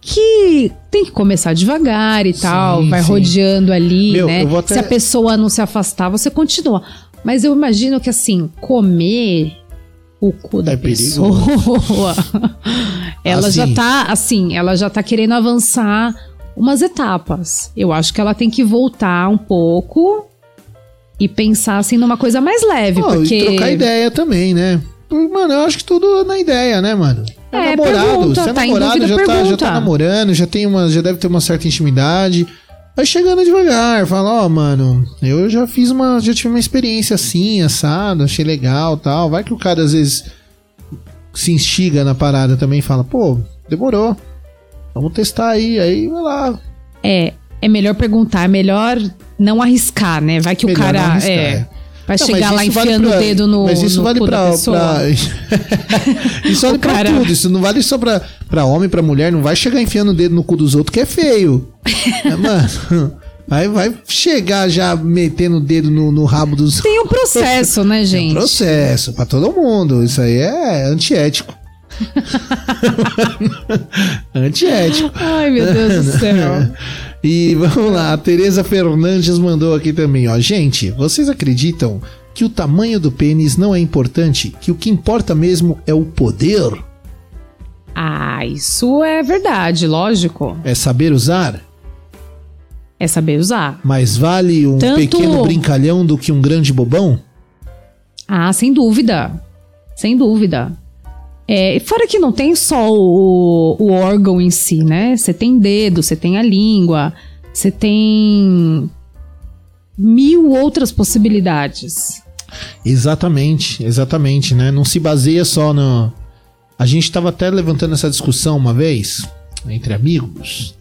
Que tem que começar devagar e tal, Sim, vai sim. rodeando ali, Meu, né? eu vou até- Se a pessoa não se afastar, você continua. Mas eu imagino que assim, comer o cu da É pessoa, ela já Assim. tá, assim, ela já tá querendo avançar umas etapas. Eu acho que ela tem que voltar um pouco e pensar assim numa coisa mais leve, Pô, porque E trocar ideia também, né? Mano, eu acho que tudo na ideia, né, mano? É, namorado, pergunta, se é tá namorado, dúvida, já, tá, já tá namorando, já tem uma, já deve ter uma certa intimidade. Vai chegando devagar, fala, ó, mano, eu já fiz uma, já tive uma experiência assim, assado, achei legal, tal. Vai que o cara às vezes se instiga na parada também e fala, pô, demorou. Vamos testar aí, aí vai lá. É, é melhor perguntar, é melhor não arriscar, né? Vai que Melhor o cara arriscar, é, é. Vai Não, chegar lá isso vale enfiando pra- o dedo no, Mas isso no vale pra, pra- Isso vale O pra cara- tudo. Isso não vale só pra, pra homem, pra mulher. Não vai chegar enfiando o dedo no cu dos outros que é feio. É, Mano, vai, vai chegar já metendo o dedo no, no rabo dos Tem um processo, né, gente? Processo, pra todo mundo. Isso aí é antiético. antiético. Ai, meu Deus do céu. E vamos lá, a Tereza Fernandes mandou aqui também, ó. Gente, vocês acreditam que o tamanho do pênis não é importante? Que o que importa mesmo é o poder? Ah, isso é verdade, lógico. É saber usar? É saber usar. Mais vale um Tanto- pequeno brincalhão do que um grande bobão? Ah, sem dúvida. Sem dúvida. É, fora que não tem só o, o órgão em si, né? Você tem dedo, você tem a língua, você tem mil outras possibilidades. Exatamente, exatamente, né? Não se baseia só no. A gente estava até levantando essa discussão uma vez, entre amigos,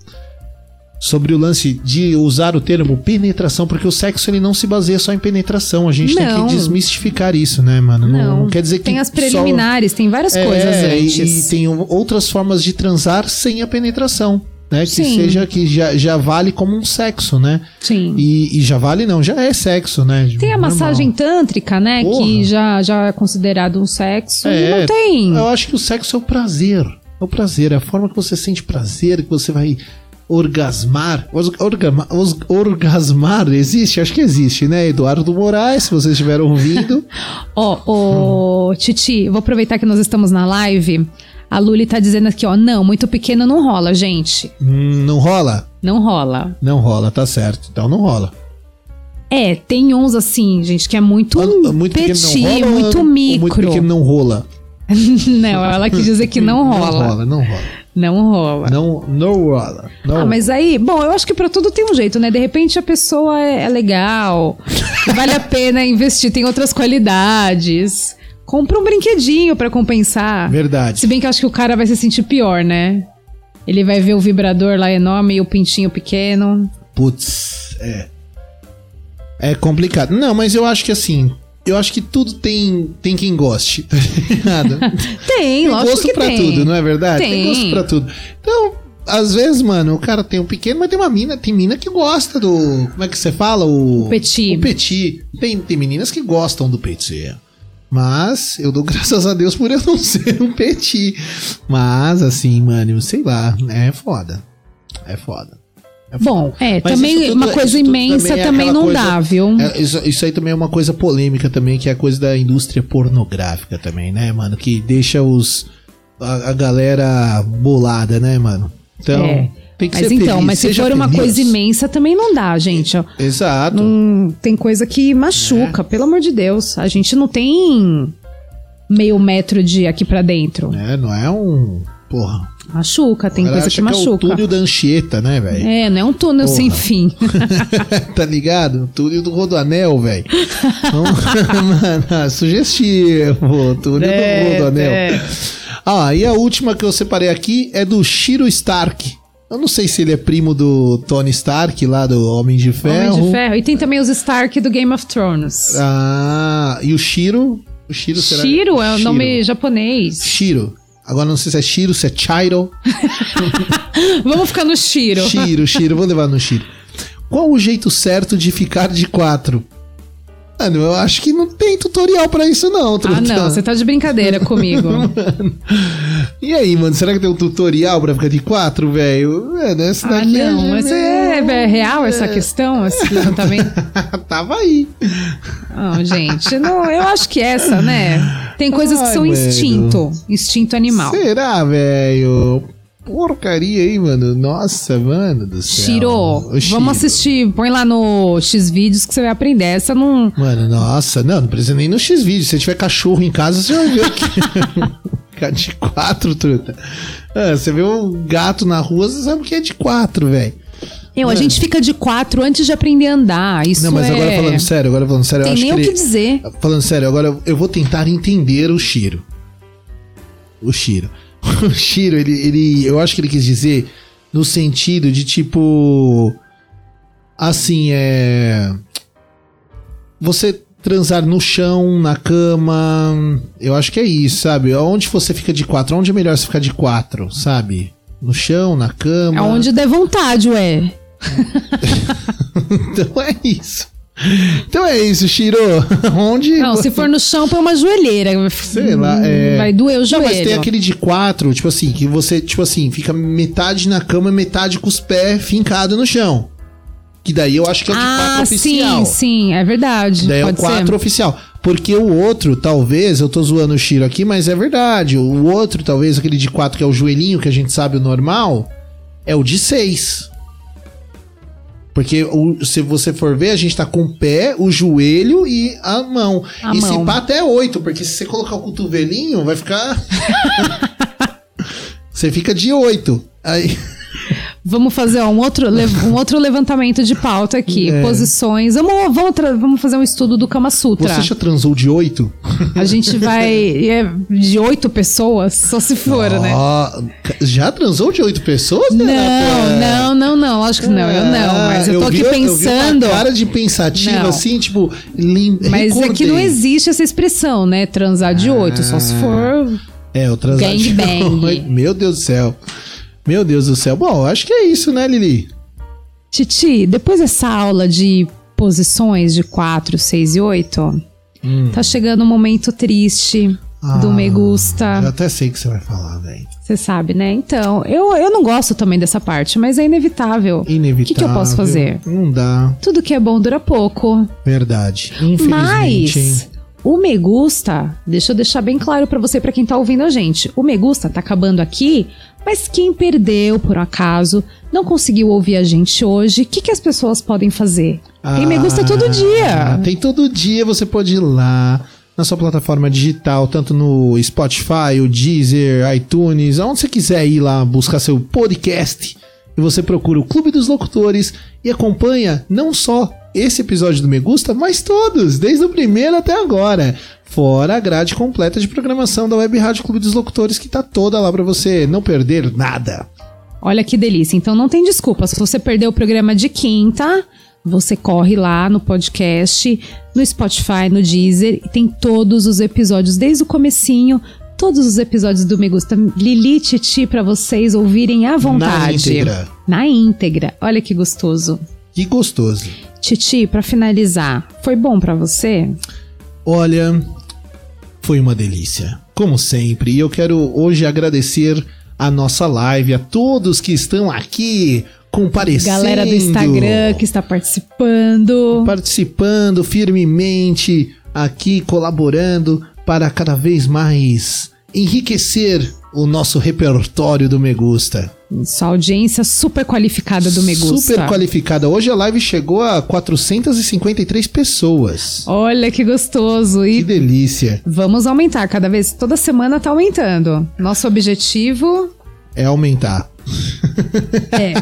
sobre o lance de usar o termo penetração, porque o sexo ele não se baseia só em penetração. A gente tem Não. que desmistificar isso, né, mano? Não, não quer dizer que. tem as só- preliminares, tem várias É, coisas e- antes. E, tem outras formas de transar sem a penetração. Né, que Sim. seja que já, já vale como um sexo, né? Sim. E, e já vale não, já é sexo, né? Tem a Normal. massagem tântrica, né? Porra. Que já, já é considerado um sexo. e É, não tem. Eu acho que o sexo é o prazer. É o prazer, é a forma que você sente prazer, que você vai orgasmar. Orgama- os- orgasmar existe? Acho que existe, né? Eduardo Moraes, se vocês estiveram ouvindo. Ó, ô, Titi, vou aproveitar que nós estamos na live. A Luli tá dizendo aqui, ó, não, muito pequeno não rola, gente. Hum, não rola? Não rola. Não rola, tá certo. Então não rola. É, tem uns assim, gente, que é muito, Ah, muito petit, rola. muito micro. Muito pequeno não rola. não, ela quis dizer que não rola. Não rola, não rola. Não rola. Não, não rola. Não Ah, mas aí, bom, eu acho que pra tudo tem um jeito, né? De repente a pessoa é, é legal, vale a pena investir, tem outras qualidades. Compra um brinquedinho pra compensar. Verdade. Se bem que eu acho que o cara vai se sentir pior, né? Ele vai ver o vibrador lá enorme e o pintinho pequeno. Putz, é. É complicado. Não, mas eu acho que assim. Eu acho que tudo tem, tem quem goste, tá ligado? Tem, tem lógico gosto que pra tem. tudo, não é verdade? Tem. gosto pra tudo. Então, às vezes, mano, o cara tem um pequeno, mas tem uma mina, tem mina que gosta do. Como é que você fala? O, O petit. O petit. Tem, tem meninas que gostam do petit. Mas eu dou graças a Deus por eu não ser um petit. Mas, assim, mano, sei lá, é foda. É foda. É. Bom, é, Mas também tudo- uma coisa imensa também também, é aquela não coisa- dá, viu? É, isso, isso aí também é uma coisa polêmica também, que é a coisa da indústria pornográfica também, né, mano? Que deixa os a, a galera bolada, né, mano? Então, É. Tem que Mas ser então, feliz, mas se for uma feliz. coisa imensa, também não dá, gente. Exato. Não, tem coisa que machuca, pelo amor de Deus. A gente não tem meio metro de aqui pra dentro. É, não é um. Porra. Machuca, tem coisa que acha é o machuca. túnel da Anchieta, né, velho? É, não é um túnel Porra. sem fim. tá ligado? O túnel do Rodoanel, velho. Mano, sugestivo. O túnel É, do Rodoanel. é. Ah, e a última que eu separei aqui é do Shiro Stark. Eu não sei se ele é primo do Tony Stark, lá do Homem de Ferro. Homem de Ferro. E tem também os Stark do Game of Thrones. Ah, e o Shiro? O Shiro será? Shiro é o Shiro. nome japonês. Shiro. Agora não sei se é Shiro, se é Chiro. Vamos ficar no Shiro. Shiro, Shiro, vou levar no Shiro. Qual o jeito certo de ficar de quatro? Mano, eu acho que não tem tutorial pra isso não, Ah, Truta. não, você tá de brincadeira comigo. E aí, mano, será que tem um tutorial pra ficar de quatro, velho? Mano, essa Ah, daqui é- não, mas é, é real essa questão, esse levantamento? Tava aí. Não, gente, não, eu acho que essa, né? Tem coisas que Ai, são mano. instinto, instinto animal. Será, velho? Porcaria aí, mano. Nossa, mano do céu. Shiro, Shiro. vamos assistir, põe lá no X vídeos que você vai aprender. Essa não. Mano, nossa, não, não precisa nem no X-Vídeo. Se tiver cachorro em casa, você vai ver aqui. Ficar de quatro, truta. Ah, você vê um gato na rua, você sabe que é de quatro, velho. Eu, a gente fica de quatro antes de aprender a andar. Isso Não, mas é... agora falando sério, agora falando sério, eu Tem acho nem que o que dizer. Falando sério, agora eu- eu vou tentar entender o Shiro. O Shiro. O Shiro, ele, ele. Eu acho que ele quis dizer no sentido de tipo. Assim, é. Você transar no chão, na cama. Eu acho que é isso, sabe? Onde você fica de quatro? Onde é melhor você ficar de quatro, sabe? No chão, na cama. Aonde der vontade, ué. Então é isso. Então é isso, Shiro. Onde. Não, se for no chão, põe uma joelheira. Sei lá, é. Vai doer o Não, joelho. mas tem aquele de quatro, tipo assim, que você, tipo assim, fica metade na cama e metade com os pés fincados no chão. Que daí eu acho que é o de quatro Ah, oficial. sim, sim, é verdade. Daí é o Pode quatro ser. oficial. Porque o outro, talvez, eu tô zoando o Shiro aqui, mas é verdade. O outro, talvez, aquele de quatro, que é o joelhinho, que a gente sabe o normal, é o de seis. Porque o- se você for ver, a gente tá com o pé, o joelho e a mão. A e mão. se pá até oito, porque se você colocar o cotovelinho, vai ficar. você fica de oito. Aí. Vamos fazer ó, um, outro, um outro levantamento de pauta aqui. É. Posições. Vamos, vamos, vamos fazer um estudo do Kama Sutra. Você já transou de oito? A gente vai. é de oito pessoas, só se for, né? Ó, já transou de oito pessoas? Não, não, não, não. Lógico que não, eu não. Mas eu tô Ah, aqui vi- Eu vi pensando. cara de pensativa, Não. assim, tipo, lim... Mas é que recordei. não existe essa expressão, né? Transar de oito, só se for. É, o transar de oito. Meu Deus do céu. Meu Deus do céu. Bom, acho que é isso, né, Lili? Titi, depois dessa aula de posições de 4, 6 e 8, tá chegando um momento triste do Ah, Me Gusta. Eu até sei o que você vai falar, velho. Você sabe, né? Então, eu, eu não gosto também dessa parte, mas é inevitável. Inevitável. O que, que eu posso fazer? Não dá. Tudo que é bom dura pouco. Verdade. Infelizmente, Mas hein? o Me Gusta, deixa eu deixar bem claro pra você, pra quem tá ouvindo a gente. O Me Gusta tá acabando aqui, mas quem perdeu, por acaso, não conseguiu ouvir a gente hoje, o que, que as pessoas podem fazer? Tem Me Gusta todo Ah, dia. Tem todo dia, você pode ir lá na sua plataforma digital, tanto no Spotify, o Deezer, iTunes, aonde você quiser ir lá buscar seu podcast. E você procura o Clube dos Locutores e acompanha não só esse episódio do Me Gusta, mas todos, desde o primeiro até agora. Fora a grade completa de programação da Web Rádio Clube dos Locutores, que tá toda lá pra você não perder nada. Olha que delícia. Então não tem desculpa. Se você perdeu o programa de quinta, você corre lá no podcast, no Spotify, no Deezer, e tem todos os episódios desde o comecinho, todos os episódios do Me Gusta Lili Titi pra vocês ouvirem à vontade. íntegra. Na íntegra. Olha que gostoso. Que gostoso. Titi, pra finalizar, foi bom pra você? Olha, foi uma delícia, como sempre. E eu quero hoje agradecer a nossa live, a todos que estão aqui comparecendo. Galera do Instagram que está participando. participando firmemente aqui, colaborando para cada vez mais enriquecer o nosso repertório do Me Gusta. Sua audiência super qualificada do Me Gusta. Super qualificada. Hoje a live chegou a 453 pessoas. Olha que gostoso. Que E delícia. vamos aumentar cada vez. Toda semana tá aumentando. Nosso objetivo É aumentar. é.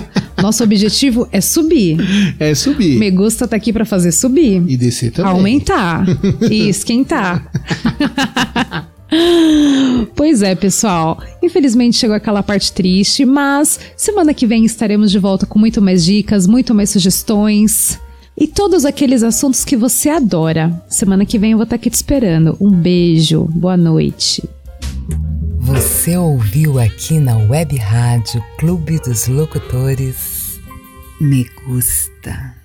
nosso objetivo é subir. É subir. Me Gusta tá aqui pra fazer subir. E descer também. Aumentar e esquentar. pois é, pessoal. Infelizmente chegou aquela parte triste, mas semana que vem estaremos de volta com muito mais dicas, muito mais sugestões e todos aqueles assuntos que você adora. Semana que vem eu vou estar aqui te esperando. Um beijo, boa noite. Você ouviu aqui na Web Rádio Clube dos Locutores Me Gusta.